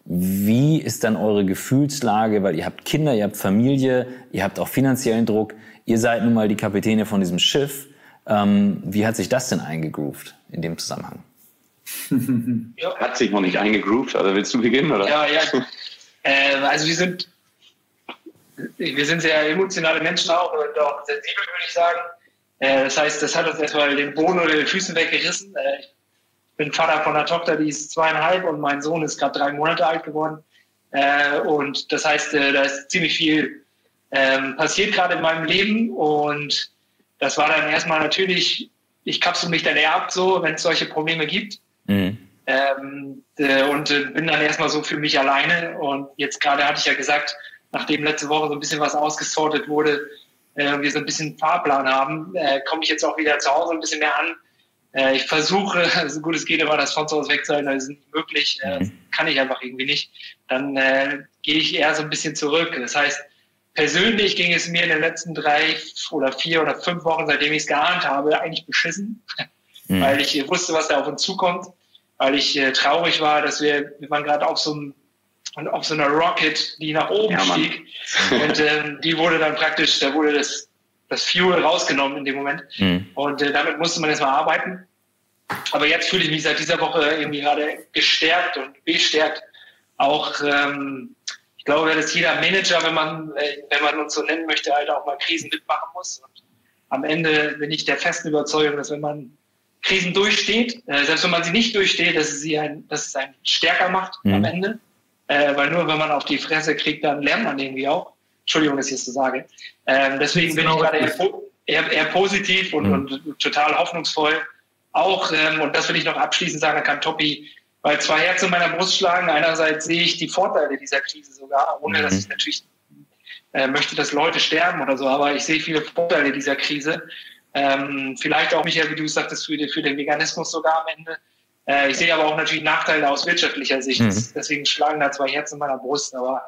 Wie ist dann eure Gefühlslage? Weil ihr habt Kinder, ihr habt Familie, ihr habt auch finanziellen Druck. Ihr seid nun mal die Kapitäne von diesem Schiff. Ähm, wie hat sich das denn eingegroovt in dem Zusammenhang? ja. Hat sich noch nicht eingegroovt, also willst du beginnen? Oder? Ja, ja. Äh, also wir sind, wir sind sehr emotionale Menschen auch und auch sensibel, würde ich sagen. Äh, das heißt, das hat uns erstmal den Boden oder den Füßen weggerissen. Äh, ich bin Vater von einer Tochter, die ist zweieinhalb und mein Sohn ist gerade drei Monate alt geworden. Äh, und das heißt, äh, da ist ziemlich viel ähm, passiert gerade in meinem Leben und das war dann erstmal natürlich, ich kapsel mich dann eher ab, so, wenn es solche Probleme gibt. Mhm. Ähm, äh, und äh, bin dann erstmal so für mich alleine. Und jetzt gerade hatte ich ja gesagt, nachdem letzte Woche so ein bisschen was ausgesortet wurde, äh, wir so ein bisschen Fahrplan haben, äh, komme ich jetzt auch wieder zu Hause ein bisschen mehr an. Ich versuche, so gut es geht, immer das von zu Hause wegzuhalten, das ist nicht möglich, mhm. kann ich einfach irgendwie nicht. Dann gehe ich eher so ein bisschen zurück. Das heißt, Persönlich ging es mir in den letzten drei oder vier oder fünf Wochen, seitdem ich es geahnt habe, eigentlich beschissen, mhm. weil ich wusste, was da auf uns zukommt, weil ich äh, traurig war, dass wir, wir waren gerade auf so einem auf so einer Rocket, die nach oben ja, stieg. Und ähm, die wurde dann praktisch, da wurde das, das Fuel rausgenommen in dem Moment. Mhm. Und äh, damit musste man erstmal arbeiten. Aber jetzt fühle ich mich seit dieser Woche irgendwie gerade gestärkt und bestärkt, auch ähm, glaube, dass jeder Manager, wenn man, äh, wenn man uns so nennen möchte, halt auch mal Krisen mitmachen muss. Und am Ende bin ich der festen Überzeugung, dass wenn man Krisen durchsteht, äh, selbst wenn man sie nicht durchsteht, dass es, sie ein, dass es einen stärker macht mhm. am Ende. Äh, weil nur wenn man auf die Fresse kriegt, dann lernt man irgendwie auch. Entschuldigung, dass ich es so sage. Ähm, deswegen bin ich gerade eher, eher, eher, positiv und, mhm. und, total hoffnungsvoll. Auch, ähm, und das will ich noch abschließend sagen, kann Toppi weil zwei Herzen in meiner Brust schlagen. Einerseits sehe ich die Vorteile dieser Krise sogar, ohne mhm. dass ich natürlich äh, möchte, dass Leute sterben oder so, aber ich sehe viele Vorteile dieser Krise. Ähm, vielleicht auch, Michael, wie du sagtest, für, für den Veganismus sogar am Ende. Äh, ich sehe aber auch natürlich Nachteile aus wirtschaftlicher Sicht. Mhm. Deswegen schlagen da zwei Herzen in meiner Brust. Aber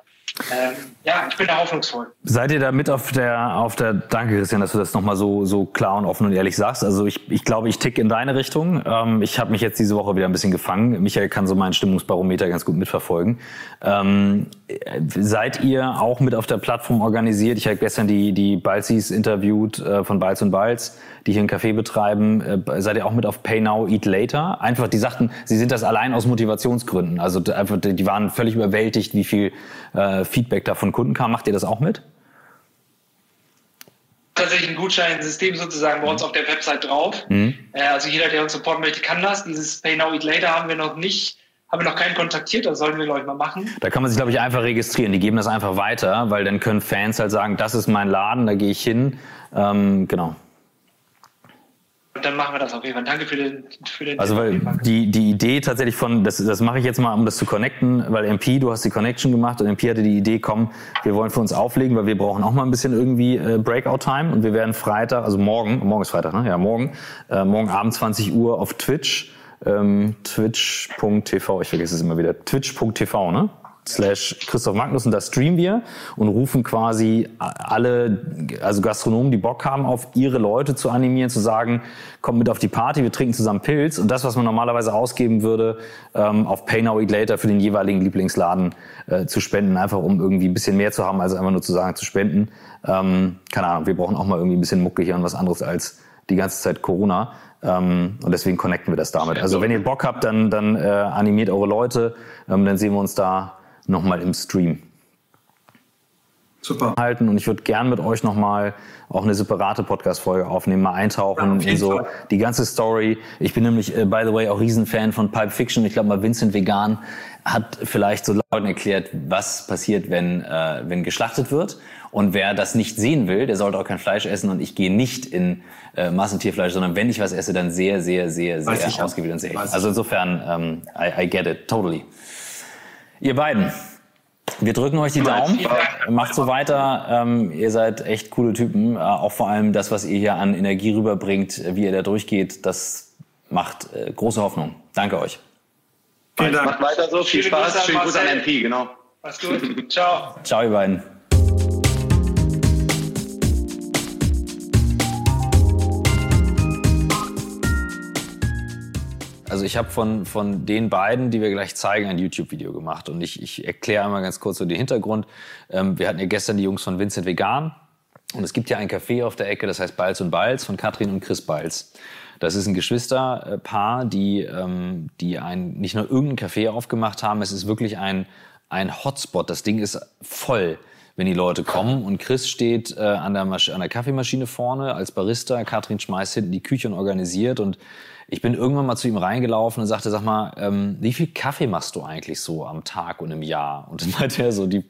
ähm, ja, ich bin da hoffnungsvoll. Seid ihr da mit auf der, auf der, danke Christian, dass du das nochmal so, so klar und offen und ehrlich sagst. Also ich, ich glaube, ich tick in deine Richtung. Ähm, ich habe mich jetzt diese Woche wieder ein bisschen gefangen. Michael kann so meinen Stimmungsbarometer ganz gut mitverfolgen. Ähm, seid ihr auch mit auf der Plattform organisiert? Ich habe gestern die, die Balzis interviewt äh, von Balz und Balz, die hier einen Café betreiben. Äh, seid ihr auch mit auf Pay Now, Eat Later? Einfach, die sagten, sie sind das allein aus Motivationsgründen. Also einfach, die waren völlig überwältigt, wie viel äh, Feedback da von Kunden kam. Macht ihr das auch mit? tatsächlich ein Gutscheinsystem sozusagen bei uns auf der Website drauf. Mhm. Äh, also jeder, der uns supporten möchte, kann das. Dieses Pay Now Eat Later haben wir noch nicht, haben wir noch keinen kontaktiert, das sollten wir glaube ich mal machen. Da kann man sich glaube ich einfach registrieren. Die geben das einfach weiter, weil dann können Fans halt sagen, das ist mein Laden, da gehe ich hin. Ähm, genau dann machen wir das auf jeden Fall. Danke für den, für den Also weil die, die Idee tatsächlich von, das, das mache ich jetzt mal, um das zu connecten, weil MP, du hast die Connection gemacht und MP hatte die Idee, komm, wir wollen für uns auflegen, weil wir brauchen auch mal ein bisschen irgendwie äh, Breakout-Time und wir werden Freitag, also morgen, morgen ist Freitag, ne? Ja, morgen, äh, morgen Abend 20 Uhr auf Twitch, ähm, twitch.tv, ich vergesse es immer wieder, twitch.tv, ne? Slash Christoph Magnus und da streamen wir und rufen quasi alle, also Gastronomen, die Bock haben, auf ihre Leute zu animieren, zu sagen, kommt mit auf die Party, wir trinken zusammen Pilz und das, was man normalerweise ausgeben würde, ähm, auf Pay Now Eat Later für den jeweiligen Lieblingsladen äh, zu spenden, einfach um irgendwie ein bisschen mehr zu haben, als einfach nur zu sagen, zu spenden. Ähm, keine Ahnung, wir brauchen auch mal irgendwie ein bisschen Mucke hier und was anderes als die ganze Zeit Corona. Ähm, und deswegen connecten wir das damit. Also wenn ihr Bock habt, dann, dann äh, animiert eure Leute, ähm, dann sehen wir uns da nochmal im Stream. Super. Halten und ich würde gern mit euch nochmal auch eine separate Podcast-Folge aufnehmen, mal eintauchen ja, in so Fall. die ganze Story. Ich bin nämlich, äh, by the way, auch Riesenfan von Pulp Fiction. Ich glaube mal, Vincent Vegan hat vielleicht so laut erklärt, was passiert, wenn, äh, wenn geschlachtet wird. Und wer das nicht sehen will, der sollte auch kein Fleisch essen. Und ich gehe nicht in äh, Massentierfleisch, sondern wenn ich was esse, dann sehr, sehr, sehr, sehr ausgewählt und sehr. Also insofern, ähm, I, I get it, totally. Ihr beiden, wir drücken euch die Daumen. Macht so weiter. Ähm, ihr seid echt coole Typen. Äh, auch vor allem das, was ihr hier an Energie rüberbringt, wie ihr da durchgeht, das macht äh, große Hoffnung. Danke euch. Vielen Dank. Macht weiter so. Viel Spaß. Schönen Gruß an MP. Genau. Mach's gut. Ciao. Ciao, ihr beiden. Ich habe von, von den beiden, die wir gleich zeigen, ein YouTube-Video gemacht. Und ich, ich erkläre einmal ganz kurz so den Hintergrund. Ähm, wir hatten ja gestern die Jungs von Vincent Vegan. Und es gibt ja ein Café auf der Ecke, das heißt Balz und Balz von Katrin und Chris Balz. Das ist ein Geschwisterpaar, die, ähm, die ein, nicht nur irgendein Café aufgemacht haben, es ist wirklich ein, ein Hotspot. Das Ding ist voll wenn die Leute kommen. Und Chris steht äh, an, der an der Kaffeemaschine vorne als Barista. Katrin schmeißt hinten die Küche und organisiert. Und ich bin irgendwann mal zu ihm reingelaufen und sagte, sag mal, ähm, wie viel Kaffee machst du eigentlich so am Tag und im Jahr? Und dann meinte er so, die,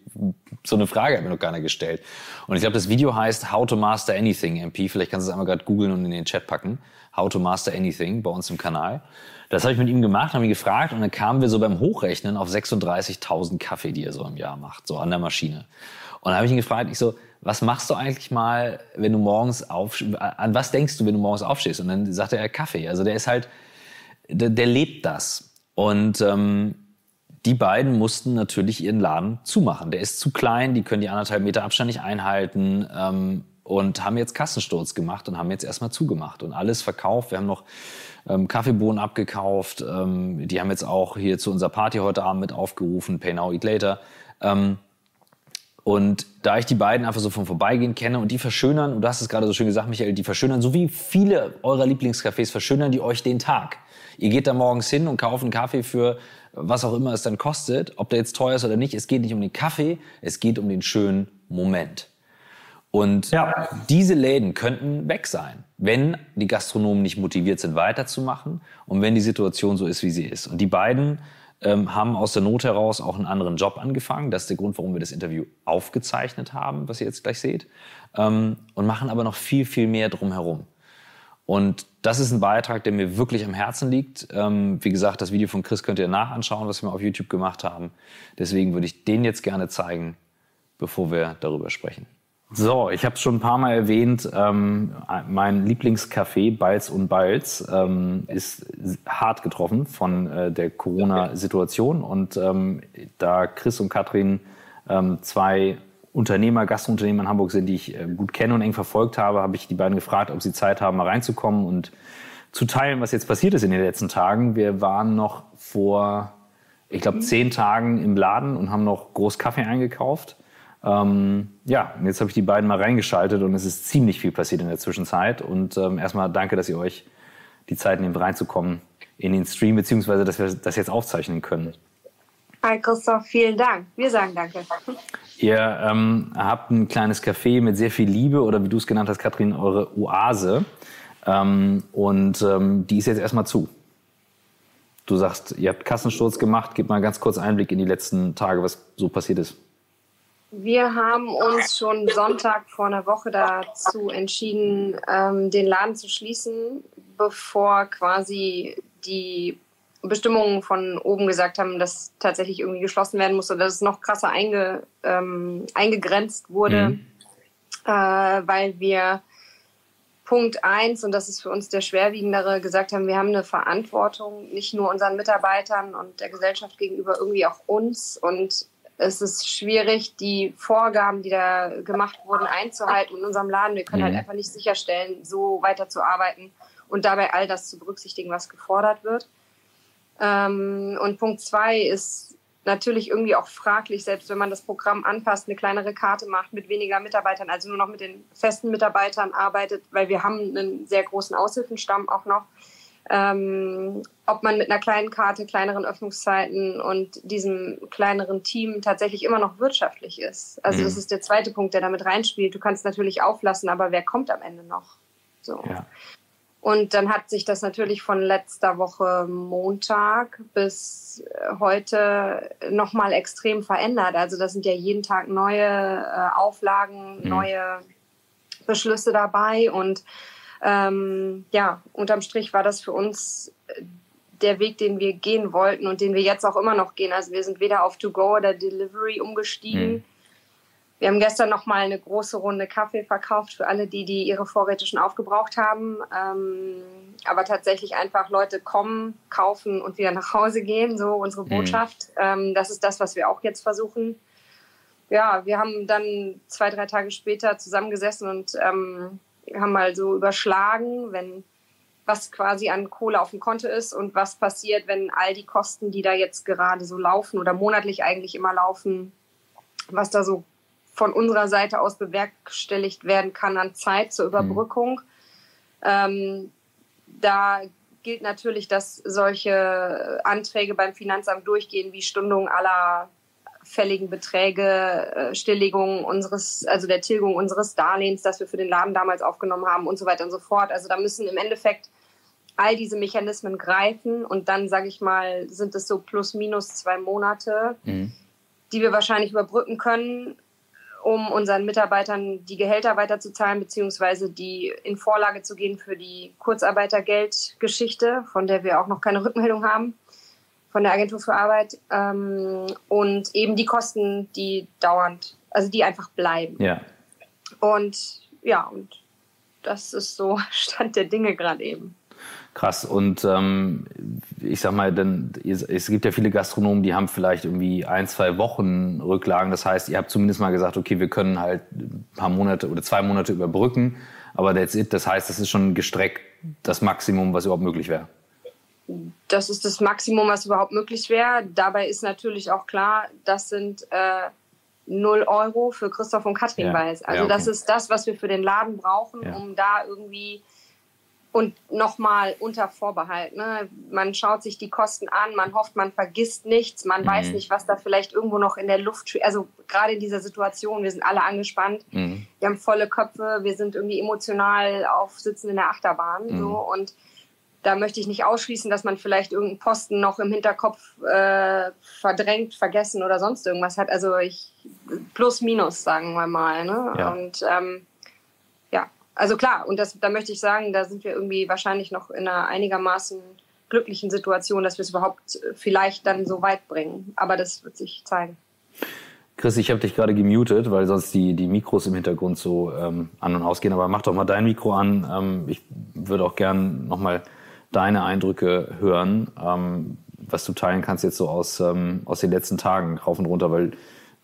so eine Frage hat mir noch keiner gestellt. Und ich glaube, das Video heißt How to Master Anything, MP. Vielleicht kannst du es einmal gerade googeln und in den Chat packen. How to Master Anything bei uns im Kanal. Das habe ich mit ihm gemacht, habe ihn gefragt und dann kamen wir so beim Hochrechnen auf 36.000 Kaffee, die er so im Jahr macht, so an der Maschine. Und dann habe ich ihn gefragt, ich so, was machst du eigentlich mal, wenn du morgens auf, an was denkst du, wenn du morgens aufstehst? Und dann sagte er Kaffee. Also der ist halt, der, der lebt das. Und ähm, die beiden mussten natürlich ihren Laden zumachen. Der ist zu klein, die können die anderthalb Meter Abstand nicht einhalten ähm, und haben jetzt Kassensturz gemacht und haben jetzt erstmal zugemacht und alles verkauft. Wir haben noch ähm, Kaffeebohnen abgekauft. Ähm, die haben jetzt auch hier zu unserer Party heute Abend mit aufgerufen, Pay Now, Eat Later. Ähm, und da ich die beiden einfach so vom Vorbeigehen kenne und die verschönern, und du hast es gerade so schön gesagt, Michael, die verschönern, so wie viele eurer Lieblingscafés verschönern die euch den Tag. Ihr geht da morgens hin und kauft einen Kaffee für was auch immer es dann kostet, ob der jetzt teuer ist oder nicht, es geht nicht um den Kaffee, es geht um den schönen Moment. Und ja. diese Läden könnten weg sein, wenn die Gastronomen nicht motiviert sind, weiterzumachen und wenn die Situation so ist, wie sie ist. Und die beiden ähm, haben aus der Not heraus auch einen anderen Job angefangen. Das ist der Grund, warum wir das Interview aufgezeichnet haben, was ihr jetzt gleich seht. Ähm, und machen aber noch viel, viel mehr drumherum. Und das ist ein Beitrag, der mir wirklich am Herzen liegt. Ähm, wie gesagt, das Video von Chris könnt ihr nachanschauen, was wir auf YouTube gemacht haben. Deswegen würde ich den jetzt gerne zeigen, bevor wir darüber sprechen. So, ich habe es schon ein paar Mal erwähnt. Ähm, mein Lieblingscafé Balz und Balz ähm, ist hart getroffen von äh, der Corona-Situation. Und ähm, da Chris und Katrin ähm, zwei Unternehmer, Gastunternehmer in Hamburg sind, die ich äh, gut kenne und eng verfolgt habe, habe ich die beiden gefragt, ob sie Zeit haben, mal reinzukommen und zu teilen, was jetzt passiert ist in den letzten Tagen. Wir waren noch vor, ich glaube, zehn Tagen im Laden und haben noch groß Kaffee eingekauft ähm, ja, und jetzt habe ich die beiden mal reingeschaltet und es ist ziemlich viel passiert in der Zwischenzeit. Und ähm, erstmal danke, dass ihr euch die Zeit nehmt, reinzukommen in den Stream, beziehungsweise dass wir das jetzt aufzeichnen können. Hi Christoph, vielen Dank. Wir sagen danke. Ihr ähm, habt ein kleines Café mit sehr viel Liebe oder wie du es genannt hast, Katrin, eure Oase. Ähm, und ähm, die ist jetzt erstmal zu. Du sagst, ihr habt Kassensturz gemacht. Gib mal ganz kurz Einblick in die letzten Tage, was so passiert ist. Wir haben uns schon Sonntag vor einer Woche dazu entschieden, ähm, den Laden zu schließen, bevor quasi die Bestimmungen von oben gesagt haben, dass tatsächlich irgendwie geschlossen werden muss oder dass es noch krasser einge, ähm, eingegrenzt wurde, mhm. äh, weil wir Punkt eins, und das ist für uns der schwerwiegendere, gesagt haben, wir haben eine Verantwortung, nicht nur unseren Mitarbeitern und der Gesellschaft gegenüber, irgendwie auch uns. Und es ist schwierig, die Vorgaben, die da gemacht wurden, einzuhalten in unserem Laden. Wir können halt mhm. halt einfach nicht sicherstellen, so weiterzuarbeiten und dabei all das zu berücksichtigen, was gefordert wird. Ähm, und Punkt zwei ist natürlich irgendwie auch fraglich, selbst wenn man das Programm anpasst, eine kleinere Karte macht mit weniger Mitarbeitern, also nur noch mit den festen Mitarbeitern arbeitet, weil wir haben einen sehr großen Aushilfenstamm auch noch ähm, ob man mit einer kleinen Karte, kleineren Öffnungszeiten und diesem kleineren Team tatsächlich immer noch wirtschaftlich ist. Also mhm. das ist der zweite Punkt, der damit reinspielt. Du kannst natürlich auflassen, aber wer kommt am Ende noch? So. Ja. Und dann hat sich das natürlich von letzter Woche Montag bis heute nochmal extrem verändert. Also das sind ja jeden Tag neue äh, Auflagen, mhm. neue Beschlüsse dabei und ähm, ja, unterm Strich war das für uns äh, der Weg, den wir gehen wollten und den wir jetzt auch immer noch gehen. Also wir sind weder auf To-Go oder Delivery umgestiegen. Mhm. Wir haben gestern noch mal eine große Runde Kaffee verkauft für alle, die, die ihre Vorräte schon aufgebraucht haben. Ähm, aber tatsächlich einfach Leute kommen, kaufen und wieder nach Hause gehen, so unsere mhm. Botschaft. Ähm, das ist das, was wir auch jetzt versuchen. Ja, wir haben dann zwei, drei Tage später zusammengesessen und ähm, haben mal so überschlagen, wenn was quasi an Kohle auf dem Konto ist und was passiert, wenn all die Kosten, die da jetzt gerade so laufen oder monatlich eigentlich immer laufen, was da so von unserer Seite aus bewerkstelligt werden kann an Zeit zur Überbrückung. Mhm. Ähm, da gilt natürlich, dass solche Anträge beim Finanzamt durchgehen wie Stundung aller fälligen Beträge, äh, Stilllegung unseres, also der Tilgung unseres Darlehens, das wir für den Laden damals aufgenommen haben und so weiter und so fort. Also da müssen im Endeffekt all diese Mechanismen greifen und dann, sage ich mal, sind es so plus minus zwei Monate, mhm. die wir wahrscheinlich überbrücken können, um unseren Mitarbeitern die Gehälter weiterzuzahlen, beziehungsweise die in Vorlage zu gehen für die Kurzarbeitergeldgeschichte, von der wir auch noch keine Rückmeldung haben von der Agentur für Arbeit ähm, und eben die Kosten, die dauernd, also die einfach bleiben. Ja. Und ja, und das ist so Stand der Dinge gerade eben. Krass. Und ähm, ich sag mal, denn es gibt ja viele Gastronomen, die haben vielleicht irgendwie ein, zwei Wochen Rücklagen. Das heißt, ihr habt zumindest mal gesagt, okay, wir können halt ein paar Monate oder zwei Monate überbrücken. Aber that's it. Das heißt, das ist schon gestreckt das Maximum, was überhaupt möglich wäre das ist das Maximum, was überhaupt möglich wäre. Dabei ist natürlich auch klar, das sind äh, 0 Euro für Christoph und Katrin ja. Weiß. Also ja, okay. das ist das, was wir für den Laden brauchen, ja. um da irgendwie und nochmal unter Vorbehalt. Ne? Man schaut sich die Kosten an, man hofft, man vergisst nichts, man mhm. weiß nicht, was da vielleicht irgendwo noch in der Luft, also gerade in dieser Situation, wir sind alle angespannt, mhm. wir haben volle Köpfe, wir sind irgendwie emotional auf Sitzen in der Achterbahn. Mhm. So, und da möchte ich nicht ausschließen, dass man vielleicht irgendeinen Posten noch im Hinterkopf äh, verdrängt, vergessen oder sonst irgendwas hat. Also ich plus minus, sagen wir mal. Ne? Ja. Und ähm, also klar, und das, da möchte ich sagen, da sind wir irgendwie wahrscheinlich noch in einer einigermaßen glücklichen Situation, dass wir es überhaupt äh, vielleicht dann so weit bringen. Aber das wird sich zeigen. Chris, ich habe dich gerade gemutet, weil sonst die, die Mikros im Hintergrund so ähm, an und ausgehen. Aber mach doch mal dein Mikro an. Ähm, ich würde auch gern nochmal deine Eindrücke hören, ähm, was du teilen kannst jetzt so aus, ähm, aus den letzten Tagen rauf und runter, weil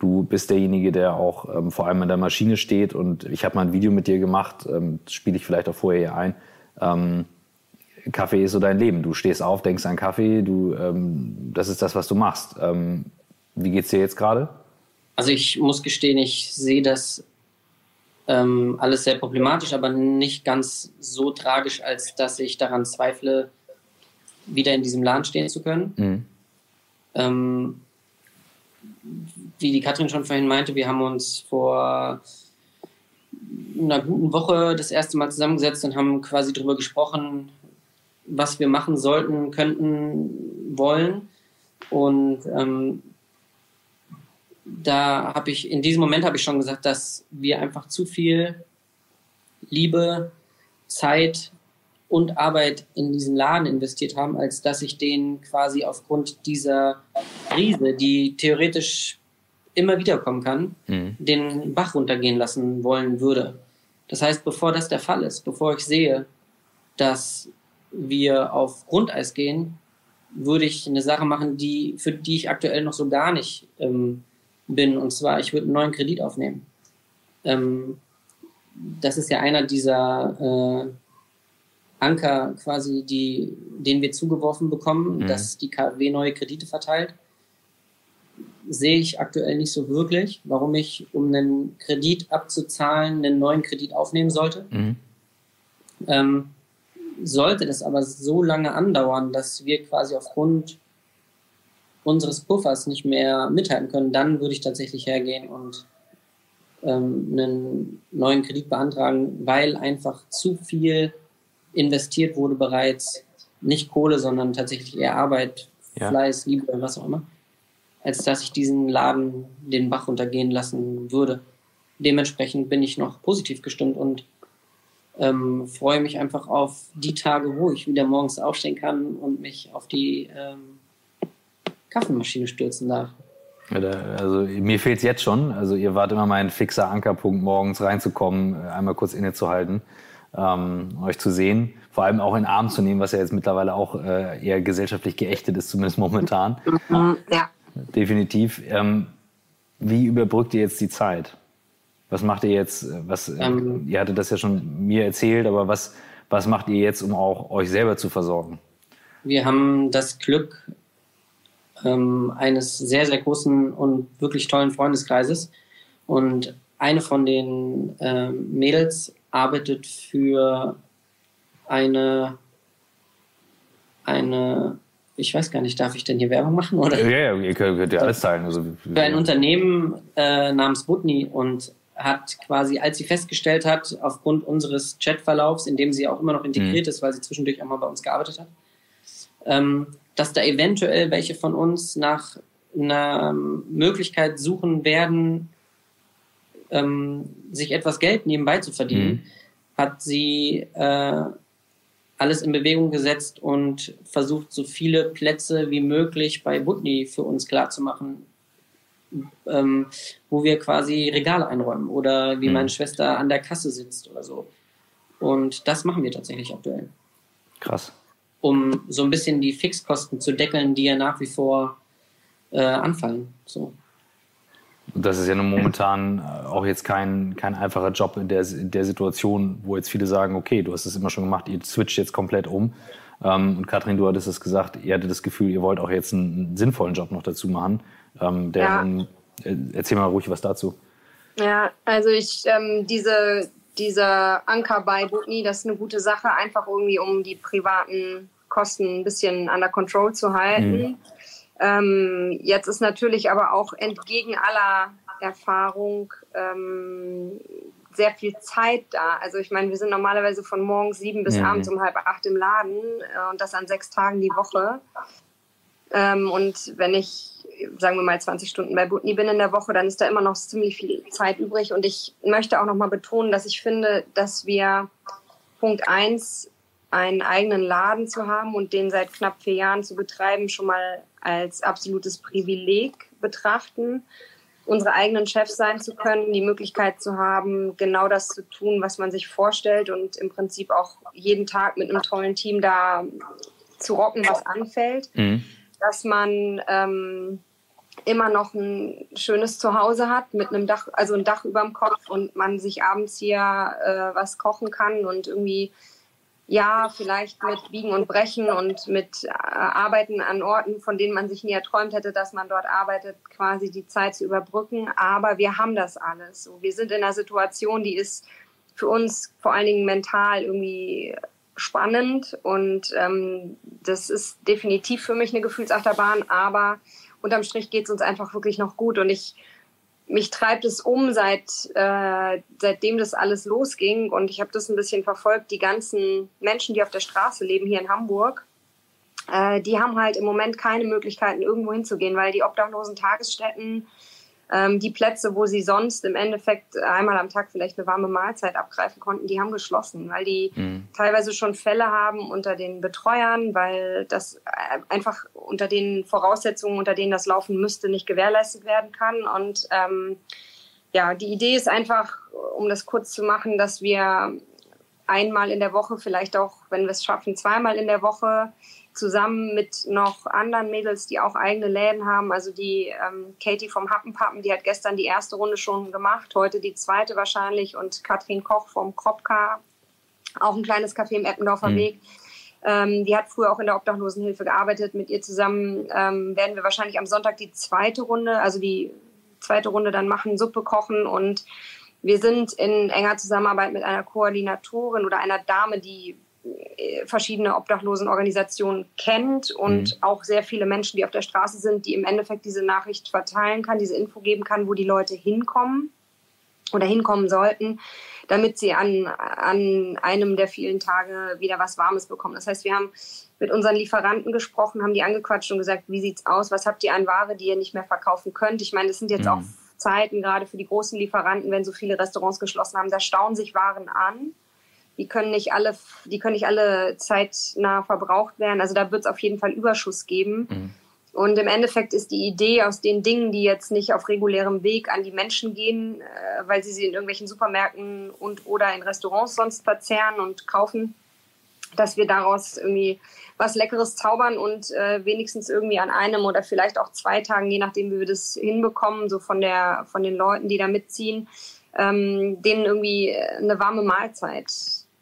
Du bist derjenige, der auch ähm, vor allem an der Maschine steht und ich habe mal ein Video mit dir gemacht, ähm, spiele ich vielleicht auch vorher hier ein. Ähm, Kaffee ist so dein Leben. Du stehst auf, denkst an Kaffee, du, ähm, das ist das, was du machst. Ähm, wie geht's dir jetzt gerade? Also ich muss gestehen, ich sehe das ähm, alles sehr problematisch, aber nicht ganz so tragisch, als dass ich daran zweifle, wieder in diesem Laden stehen zu können. Mhm. Ähm, wie die Katrin schon vorhin meinte, wir haben uns vor einer guten Woche das erste Mal zusammengesetzt und haben quasi darüber gesprochen, was wir machen sollten, könnten, wollen. Und ähm, da habe ich, in diesem Moment habe ich schon gesagt, dass wir einfach zu viel Liebe, Zeit und Arbeit in diesen Laden investiert haben, als dass ich den quasi aufgrund dieser Krise, die theoretisch immer wieder kommen kann, mhm. den Bach runtergehen lassen wollen würde. Das heißt, bevor das der Fall ist, bevor ich sehe, dass wir auf Grundeis gehen, würde ich eine Sache machen, die, für die ich aktuell noch so gar nicht ähm, bin. Und zwar, ich würde einen neuen Kredit aufnehmen. Ähm, das ist ja einer dieser äh, Anker quasi, die, den wir zugeworfen bekommen, mhm. dass die KfW neue Kredite verteilt, sehe ich aktuell nicht so wirklich, warum ich, um einen Kredit abzuzahlen, einen neuen Kredit aufnehmen sollte. Mhm. Ähm, sollte das aber so lange andauern, dass wir quasi aufgrund unseres Puffers nicht mehr mithalten können, dann würde ich tatsächlich hergehen und ähm, einen neuen Kredit beantragen, weil einfach zu viel investiert wurde bereits, nicht Kohle, sondern tatsächlich eher Arbeit, ja. Fleiß, Liebe, was auch immer, als dass ich diesen Laden den Bach runtergehen lassen würde. Dementsprechend bin ich noch positiv gestimmt und ähm, freue mich einfach auf die Tage, wo ich wieder morgens aufstehen kann und mich auf die ähm, Kaffeemaschine stürzen darf. Also mir fehlt es jetzt schon. Also ihr wart immer mein fixer Ankerpunkt, morgens reinzukommen, einmal kurz innezuhalten ähm, euch zu sehen, vor allem auch in Arm zu nehmen, was ja jetzt mittlerweile auch äh, eher gesellschaftlich geächtet ist, zumindest momentan. Mhm, ja. Definitiv. Ähm, wie überbrückt ihr jetzt die Zeit? Was macht ihr jetzt? Was, ähm, ihr hattet das ja schon mir erzählt, aber was, was macht ihr jetzt, um auch euch selber zu versorgen? Wir haben das Glück ähm, eines sehr, sehr großen und wirklich tollen Freundeskreises. Und eine von den ähm, Mädels arbeitet für eine, eine, ich weiß gar nicht, darf ich denn hier Werbung machen? Oder? Ja, ja ihr könnt, könnt ja alles teilen. Also, für ein Unternehmen äh, namens Butni und hat quasi, als sie festgestellt hat, aufgrund unseres Chatverlaufs, in dem sie auch immer noch integriert mhm. ist, weil sie zwischendurch auch mal bei uns gearbeitet hat, ähm, dass da eventuell welche von uns nach einer Möglichkeit suchen werden, ähm, sich etwas Geld nebenbei zu verdienen, mhm. hat sie äh, alles in Bewegung gesetzt und versucht, so viele Plätze wie möglich bei Butni für uns klarzumachen, ähm, wo wir quasi Regale einräumen oder wie mhm. meine Schwester an der Kasse sitzt oder so. Und das machen wir tatsächlich aktuell. Krass. Um so ein bisschen die Fixkosten zu deckeln, die ja nach wie vor äh, anfallen. So. Das ist ja nun momentan äh, auch jetzt kein, kein einfacher Job in der, in der Situation, wo jetzt viele sagen, okay, du hast es immer schon gemacht, ihr switcht jetzt komplett um. Ähm, und Katrin, du hattest es gesagt, ihr hattet das Gefühl, ihr wollt auch jetzt einen, einen sinnvollen Job noch dazu machen. Ähm, der, ja. äh, erzähl mal ruhig was dazu. Ja, also ich, ähm, diese dieser Anker bei Butni, das ist eine gute Sache, einfach irgendwie, um die privaten Kosten ein bisschen under control zu halten. Mhm. Ähm, jetzt ist natürlich aber auch entgegen aller Erfahrung ähm, sehr viel Zeit da. Also ich meine, wir sind normalerweise von morgens sieben bis mhm. abends um halb acht im Laden äh, und das an sechs Tagen die Woche. Ähm, und wenn ich, sagen wir mal, 20 Stunden bei Butni bin in der Woche, dann ist da immer noch ziemlich viel Zeit übrig. Und ich möchte auch noch mal betonen, dass ich finde, dass wir Punkt eins einen eigenen Laden zu haben und den seit knapp vier Jahren zu betreiben, schon mal als absolutes Privileg betrachten unsere eigenen Chefs sein zu können, die Möglichkeit zu haben, genau das zu tun, was man sich vorstellt und im Prinzip auch jeden Tag mit einem tollen Team da zu rocken, was anfällt. Mhm. Dass man ähm, immer noch ein schönes Zuhause hat mit einem Dach, also ein Dach über dem Kopf und man sich abends hier äh, was kochen kann und irgendwie ja, vielleicht mit Biegen und Brechen und mit äh, Arbeiten an Orten, von denen man sich nie erträumt hätte, dass man dort arbeitet, quasi die Zeit zu überbrücken. Aber wir haben das alles. Wir sind in einer Situation, die ist für uns vor allen Dingen mental irgendwie spannend und ähm, das ist definitiv für mich eine Gefühlsachterbahn, aber unterm Strich geht es uns einfach wirklich noch gut und ich mich treibt es um, seit, äh, seitdem das alles losging. Und ich habe das ein bisschen verfolgt. Die ganzen Menschen, die auf der Straße leben hier in Hamburg, äh, die haben halt im Moment keine Möglichkeiten, irgendwo hinzugehen, weil die obdachlosen Tagesstätten ähm, die Plätze, wo sie sonst im Endeffekt einmal am Tag vielleicht eine warme Mahlzeit abgreifen konnten, die haben geschlossen, weil die mhm. teilweise schon Fälle haben unter den Betreuern, weil das äh, einfach unter den Voraussetzungen, unter denen das laufen müsste, nicht gewährleistet werden kann. Und ähm, ja, die Idee ist einfach, um das kurz zu machen, dass wir einmal in der Woche, vielleicht auch, wenn wir es schaffen, zweimal in der Woche zusammen mit noch anderen Mädels, die auch eigene Läden haben. Also die ähm, Katie vom Happenpappen, die hat gestern die erste Runde schon gemacht, heute die zweite wahrscheinlich und Katrin Koch vom Kropka, auch ein kleines Café im Eppendorfer mhm. Weg. Ähm, die hat früher auch in der Obdachlosenhilfe gearbeitet. Mit ihr zusammen ähm, werden wir wahrscheinlich am Sonntag die zweite Runde, also die zweite Runde dann machen, Suppe kochen und wir sind in enger Zusammenarbeit mit einer Koordinatorin oder einer Dame, die verschiedene Obdachlosenorganisationen kennt und mhm. auch sehr viele Menschen, die auf der Straße sind, die im Endeffekt diese Nachricht verteilen kann, diese Info geben kann, wo die Leute hinkommen oder hinkommen sollten, damit sie an, an einem der vielen Tage wieder was Warmes bekommen. Das heißt, wir haben mit unseren Lieferanten gesprochen, haben die angequatscht und gesagt, wie sieht's aus? Was habt ihr an Ware, die ihr nicht mehr verkaufen könnt? Ich meine, das sind jetzt mhm. auch Zeiten, gerade für die großen Lieferanten, wenn so viele Restaurants geschlossen haben, da stauen sich Waren an die können nicht alle, die können nicht alle zeitnah verbraucht werden. Also da wird es auf jeden Fall Überschuss geben. Mhm. Und im Endeffekt ist die Idee aus den Dingen, die jetzt nicht auf regulärem Weg an die Menschen gehen, äh, weil sie sie in irgendwelchen Supermärkten und oder in Restaurants sonst verzehren und kaufen, dass wir daraus irgendwie was Leckeres zaubern und äh, wenigstens irgendwie an einem oder vielleicht auch zwei Tagen, je nachdem, wie wir das hinbekommen, so von der von den Leuten, die da mitziehen, ähm, denen irgendwie eine warme Mahlzeit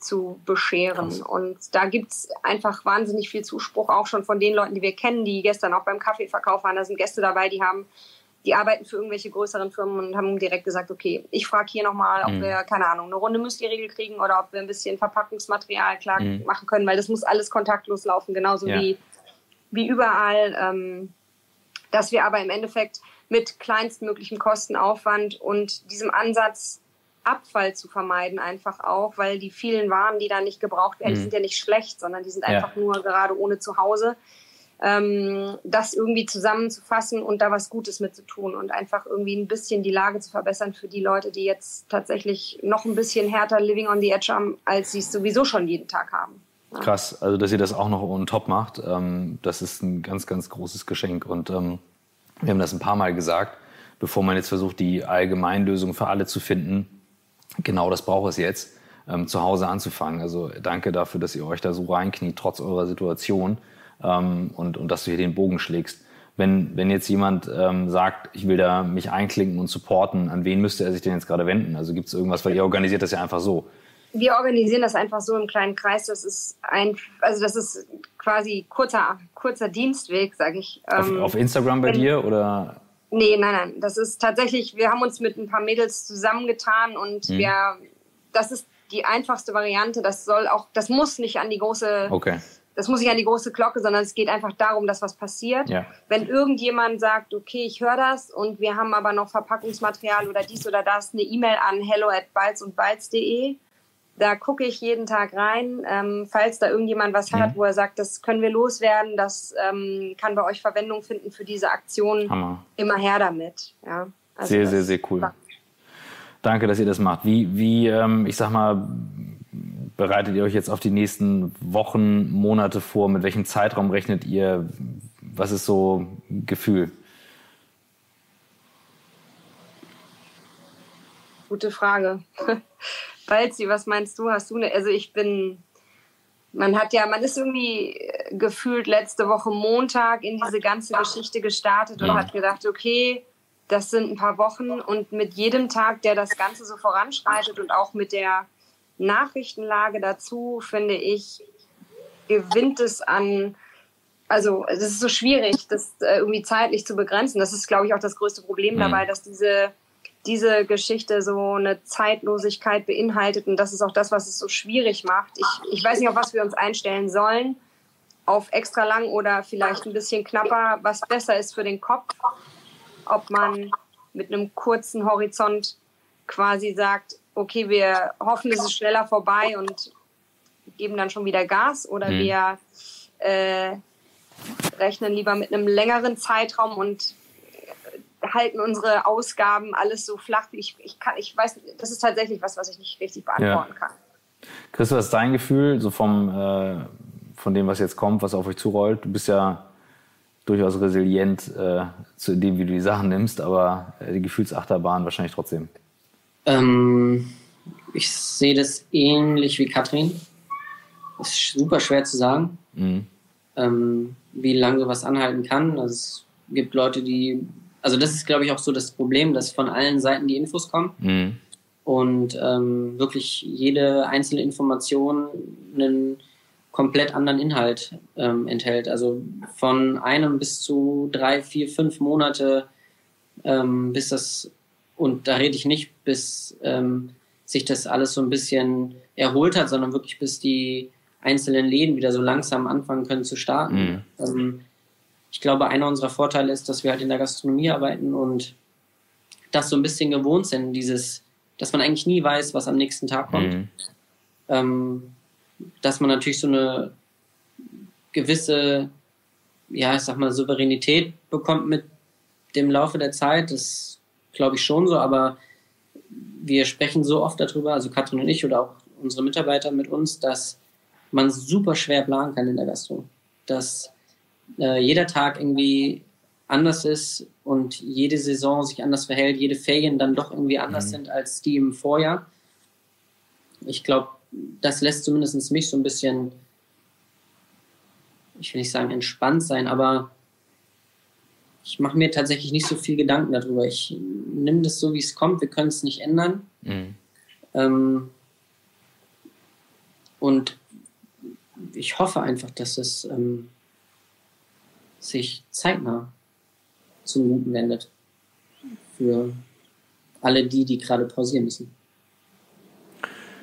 zu bescheren. Krass. Und da gibt's einfach wahnsinnig viel Zuspruch, auch schon von den Leuten, die wir kennen, die gestern auch beim Kaffeeverkauf waren. Da sind Gäste dabei, die haben, die arbeiten für irgendwelche größeren Firmen und haben direkt gesagt, okay, ich frage hier nochmal, ob mhm. wir, keine Ahnung, eine Runde Müsli-Riegel kriegen oder ob wir ein bisschen Verpackungsmaterial klar mhm. machen können, weil das muss alles kontaktlos laufen, genauso ja. wie, wie überall. Ähm, dass wir aber im Endeffekt mit kleinstmöglichem Kostenaufwand und diesem Ansatz, Abfall zu vermeiden, einfach auch, weil die vielen Waren, die da nicht gebraucht werden, mhm. die sind ja nicht schlecht, sondern die sind einfach ja. nur gerade ohne Zuhause. Ähm, das irgendwie zusammenzufassen und da was Gutes mit zu tun und einfach irgendwie ein bisschen die Lage zu verbessern für die Leute, die jetzt tatsächlich noch ein bisschen härter Living on the Edge haben, als sie es sowieso schon jeden Tag haben. Ja. Krass, also dass ihr das auch noch on top macht, ähm, das ist ein ganz, ganz großes Geschenk und ähm, wir haben das ein paar Mal gesagt, bevor man jetzt versucht, die Allgemeinlösung für alle zu finden, genau das braucht es jetzt, ähm, zu Hause anzufangen. Also danke dafür, dass ihr euch da so reinkniet, trotz eurer Situation ähm, und, und dass du hier den Bogen schlägst. Wenn, wenn jetzt jemand ähm, sagt, ich will da mich einklinken und supporten, an wen müsste er sich denn jetzt gerade wenden? Also gibt es irgendwas, weil ihr organisiert das ja einfach so. Wir organisieren das einfach so im kleinen Kreis. Das ist ein, also das ist quasi kurzer, kurzer Dienstweg, sage ich. Auf, ähm, auf Instagram bei wenn, dir oder? Nee, nein, nein. Das ist tatsächlich, wir haben uns mit ein paar Mädels zusammengetan und mhm. wir das ist die einfachste Variante. Das soll auch, das muss nicht an die große, Okay. das muss nicht an die große Glocke, sondern es geht einfach darum, dass was passiert. Ja. Wenn irgendjemand sagt, okay, ich höre das und wir haben aber noch Verpackungsmaterial oder dies oder das, eine E-Mail an hello at und Da gucke ich jeden Tag rein. Ähm, falls da irgendjemand was hat, Mhm. wo er sagt, das können wir loswerden, das ähm, kann bei euch Verwendung finden für diese Aktion, Hammer. immer her damit. Ja. Also Sehr, sehr, sehr cool. Danke, dass ihr das macht. Wie, wie ähm, ich sag mal, bereitet ihr euch jetzt auf die nächsten Wochen, Monate vor? Mit welchem Zeitraum rechnet ihr? Was ist so ein Gefühl? Gute Frage. Balzi, was meinst du? Hast du eine? Also ich bin, man hat ja, man ist irgendwie äh, gefühlt letzte Woche Montag in diese ganze Geschichte gestartet und Ja. hat gedacht, okay, das sind ein paar Wochen und mit jedem Tag, der das Ganze so voranschreitet und auch mit der Nachrichtenlage dazu, finde ich, gewinnt es an also es ist so schwierig, das äh, irgendwie zeitlich zu begrenzen. Das ist, glaube ich, auch das größte Problem Mhm. dabei, dass diese, diese Geschichte so eine Zeitlosigkeit beinhaltet. Und das ist auch das, was es so schwierig macht. Ich, ich weiß nicht, auf was wir uns einstellen sollen. Auf extra lang oder vielleicht ein bisschen knapper, was besser ist für den Kopf. Ob man mit einem kurzen Horizont quasi sagt, okay, wir hoffen, es ist schneller vorbei und geben dann schon wieder Gas oder Mhm. wir äh, rechnen lieber mit einem längeren Zeitraum und halten unsere Ausgaben alles so flach. Ich, ich, kann, ich weiß, das ist tatsächlich was, was ich nicht richtig beantworten kann. Chris, was ist dein Gefühl so vom, äh, von dem, was jetzt kommt, was auf euch zurollt? Du bist ja durchaus resilient äh, zu dem, wie du die Sachen nimmst, aber äh, die Gefühlsachterbahn wahrscheinlich trotzdem. Ähm, ich sehe das ähnlich wie Katrin. Ist super schwer zu sagen, Mhm. ähm, wie lange sowas anhalten kann. Also es gibt Leute, die, also das ist, glaube ich, auch so das Problem, dass von allen Seiten die Infos kommen Mhm. und ähm, wirklich jede einzelne Information einen komplett anderen Inhalt ähm, enthält. Also von einem bis zu drei, vier, fünf Monate, ähm, bis das, und da rede ich nicht, bis ähm, sich das alles so ein bisschen erholt hat, sondern wirklich bis die einzelnen Läden wieder so langsam anfangen können zu starten. Ähm, ich glaube, einer unserer Vorteile ist, dass wir halt in der Gastronomie arbeiten und das so ein bisschen gewohnt sind, dieses, dass man eigentlich nie weiß, was am nächsten Tag kommt. Mhm. Ähm, dass man natürlich so eine gewisse, ja, ich sag mal, Souveränität bekommt mit dem Laufe der Zeit. Das glaube ich schon so, aber wir sprechen so oft darüber, also Katrin und ich oder auch unsere Mitarbeiter mit uns, dass man super schwer planen kann in der Gastro. Dass äh, jeder Tag irgendwie anders ist und jede Saison sich anders verhält, jede Ferien dann doch irgendwie anders sind als die im Vorjahr. Ich glaube, das lässt zumindest mich so ein bisschen, ich will nicht sagen entspannt sein, aber ich mache mir tatsächlich nicht so viel Gedanken darüber. Ich nehme das so, wie es kommt. Wir können es nicht ändern. Mhm. Ähm, und ich hoffe einfach, dass es ähm, sich zeitnah zum Guten wendet. Für alle die, die gerade pausieren müssen.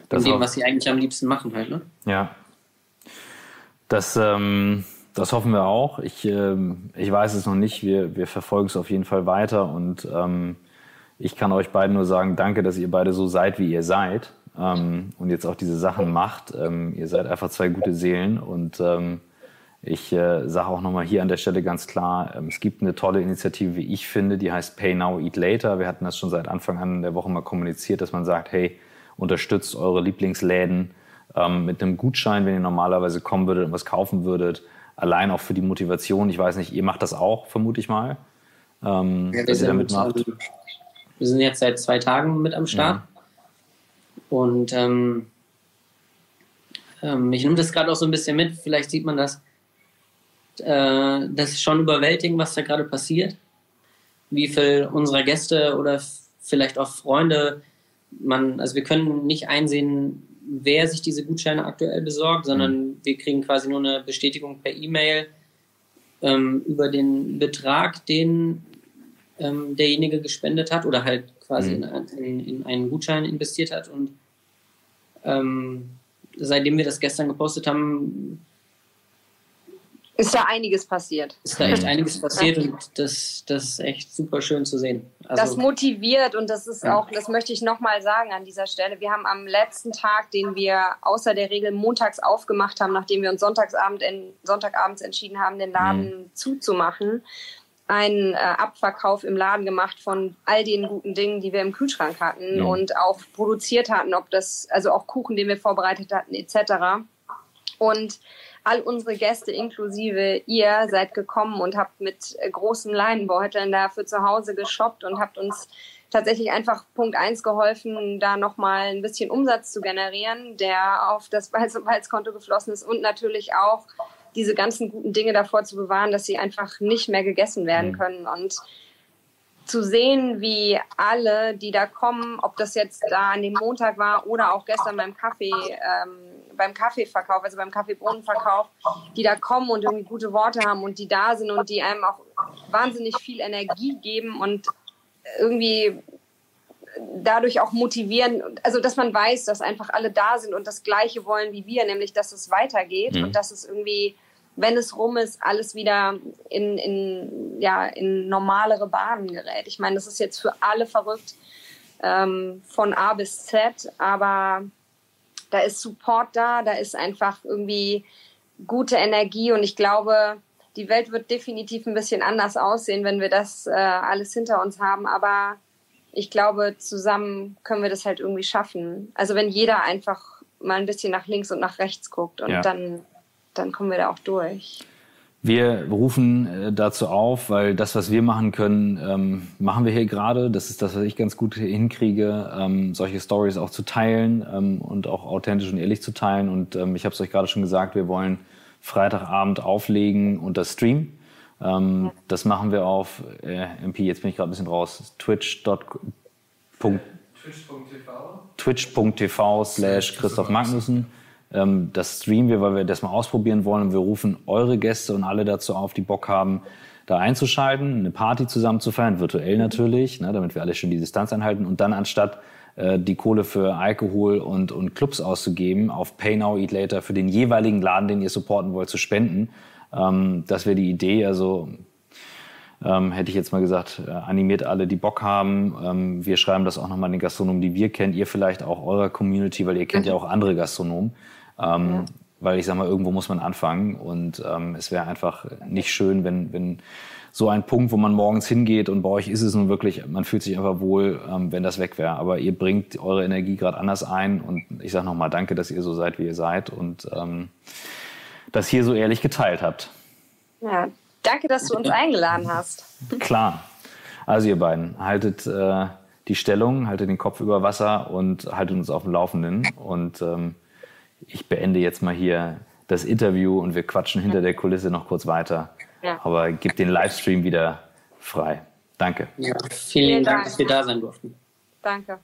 Das in dem, was sie eigentlich am liebsten machen halt, ne? Ja. Das, ähm, das hoffen wir auch. Ich, ähm, ich weiß es noch nicht. Wir, wir verfolgen es auf jeden Fall weiter und ähm, ich kann euch beiden nur sagen, danke, dass ihr beide so seid, wie ihr seid ähm, und jetzt auch diese Sachen macht. Ähm, ihr seid einfach zwei gute Seelen und ähm, ich äh, sage auch nochmal hier an der Stelle ganz klar, ähm, es gibt eine tolle Initiative, wie ich finde, die heißt Pay Now, Eat Later. Wir hatten das schon seit Anfang an der Woche mal kommuniziert, dass man sagt, hey, unterstützt eure Lieblingsläden ähm, mit einem Gutschein, wenn ihr normalerweise kommen würdet und was kaufen würdet. Allein auch für die Motivation. Ich weiß nicht, ihr macht das auch, vermute ich mal, ähm, wir, dass ihr sind, ähm, wir sind jetzt seit zwei Tagen mit am Start. Und ähm, ähm, ich nehme das gerade auch so ein bisschen mit. Vielleicht sieht man das. Äh, das ist schon überwältigend, was da gerade passiert. Wie viel unserer Gäste oder vielleicht auch Freunde man, also wir können nicht einsehen, wer sich diese Gutscheine aktuell besorgt, sondern wir kriegen quasi nur eine Bestätigung per E-Mail ähm, über den Betrag, den ähm, derjenige gespendet hat oder halt quasi Mhm. in, in, in einen Gutschein investiert hat. Und ähm, seitdem wir das gestern gepostet haben, ist da einiges passiert. Ist da echt einiges passiert und das, das ist echt super schön zu sehen. Also, das motiviert und das ist auch, das möchte ich nochmal sagen an dieser Stelle. Wir haben am letzten Tag, den wir außer der Regel montags aufgemacht haben, nachdem wir uns Sonntagsabend in, Sonntagabends entschieden haben, den Laden mhm. zuzumachen, einen äh, Abverkauf im Laden gemacht von all den guten Dingen, die wir im Kühlschrank hatten ja. und auch produziert hatten, ob das, also auch Kuchen, den wir vorbereitet hatten, etc. Und all unsere Gäste inklusive ihr seid gekommen und habt mit großen Leinenbeuteln dafür zu Hause geshoppt und habt uns tatsächlich einfach Punkt eins geholfen, da nochmal ein bisschen Umsatz zu generieren, der auf das Walzkonto geflossen ist und natürlich auch diese ganzen guten Dinge davor zu bewahren, dass sie einfach nicht mehr gegessen werden mhm. können. Und zu sehen, wie alle, die da kommen, ob das jetzt da an dem Montag war oder auch gestern beim Kaffee, ähm, beim Kaffeeverkauf, also beim Kaffeebohnenverkauf, die da kommen und irgendwie gute Worte haben und die da sind und die einem auch wahnsinnig viel Energie geben und irgendwie dadurch auch motivieren, also dass man weiß, dass einfach alle da sind und das Gleiche wollen wie wir, nämlich dass es weitergeht mhm. und dass es irgendwie wenn es rum ist, alles wieder in, in, ja, in normalere Bahnen gerät. Ich meine, das ist jetzt für alle verrückt, ähm, von A bis Z, aber da ist Support da, da ist einfach irgendwie gute Energie und ich glaube, die Welt wird definitiv ein bisschen anders aussehen, wenn wir das äh, alles hinter uns haben, aber ich glaube, zusammen können wir das halt irgendwie schaffen. Also wenn jeder einfach mal ein bisschen nach links und nach rechts guckt und ja. dann dann kommen wir da auch durch. Wir rufen äh, dazu auf, weil das, was wir machen können, ähm, machen wir hier gerade. Das ist das, was ich ganz gut hinkriege, ähm, solche Stories auch zu teilen ähm, und auch authentisch und ehrlich zu teilen. Und ähm, ich habe es euch gerade schon gesagt, wir wollen Freitagabend auflegen und das Stream. Ähm, ja. Das machen wir auf äh, MP, jetzt bin ich gerade ein bisschen raus, twitch.tv twitch.tv slash Christoph Magnussen. Ähm, das streamen wir, weil wir das mal ausprobieren wollen. Und wir rufen eure Gäste und alle dazu auf, die Bock haben, da einzuschalten, eine Party zusammen zu feiern, virtuell natürlich, ne, damit wir alle schon die Distanz einhalten. Und dann anstatt äh, die Kohle für Alkohol und, und Clubs auszugeben, auf Pay Now, Eat Later für den jeweiligen Laden, den ihr supporten wollt, zu spenden. Ähm, das wäre die Idee. Also ähm, hätte ich jetzt mal gesagt, äh, animiert alle, die Bock haben. Ähm, wir schreiben das auch nochmal den Gastronomen, die wir kennen. Ihr vielleicht auch eurer Community, weil ihr kennt ja auch andere Gastronomen. Ähm, ja. Weil ich sag mal, irgendwo muss man anfangen und ähm, es wäre einfach nicht schön, wenn, wenn so ein Punkt, wo man morgens hingeht und bei euch ist es nun wirklich, man fühlt sich einfach wohl, ähm, wenn das weg wäre. Aber ihr bringt eure Energie gerade anders ein und ich sage nochmal danke, dass ihr so seid, wie ihr seid und ähm, das hier so ehrlich geteilt habt. Ja, danke, dass du uns eingeladen hast. Klar. Also ihr beiden, haltet äh, die Stellung, haltet den Kopf über Wasser und haltet uns auf dem Laufenden und ähm, ich beende jetzt mal hier das Interview und wir quatschen hinter der Kulisse noch kurz weiter. Ja. Aber gib den Livestream wieder frei. Danke. Ja, vielen, vielen Dank, Dank, dass wir da sein durften. Danke.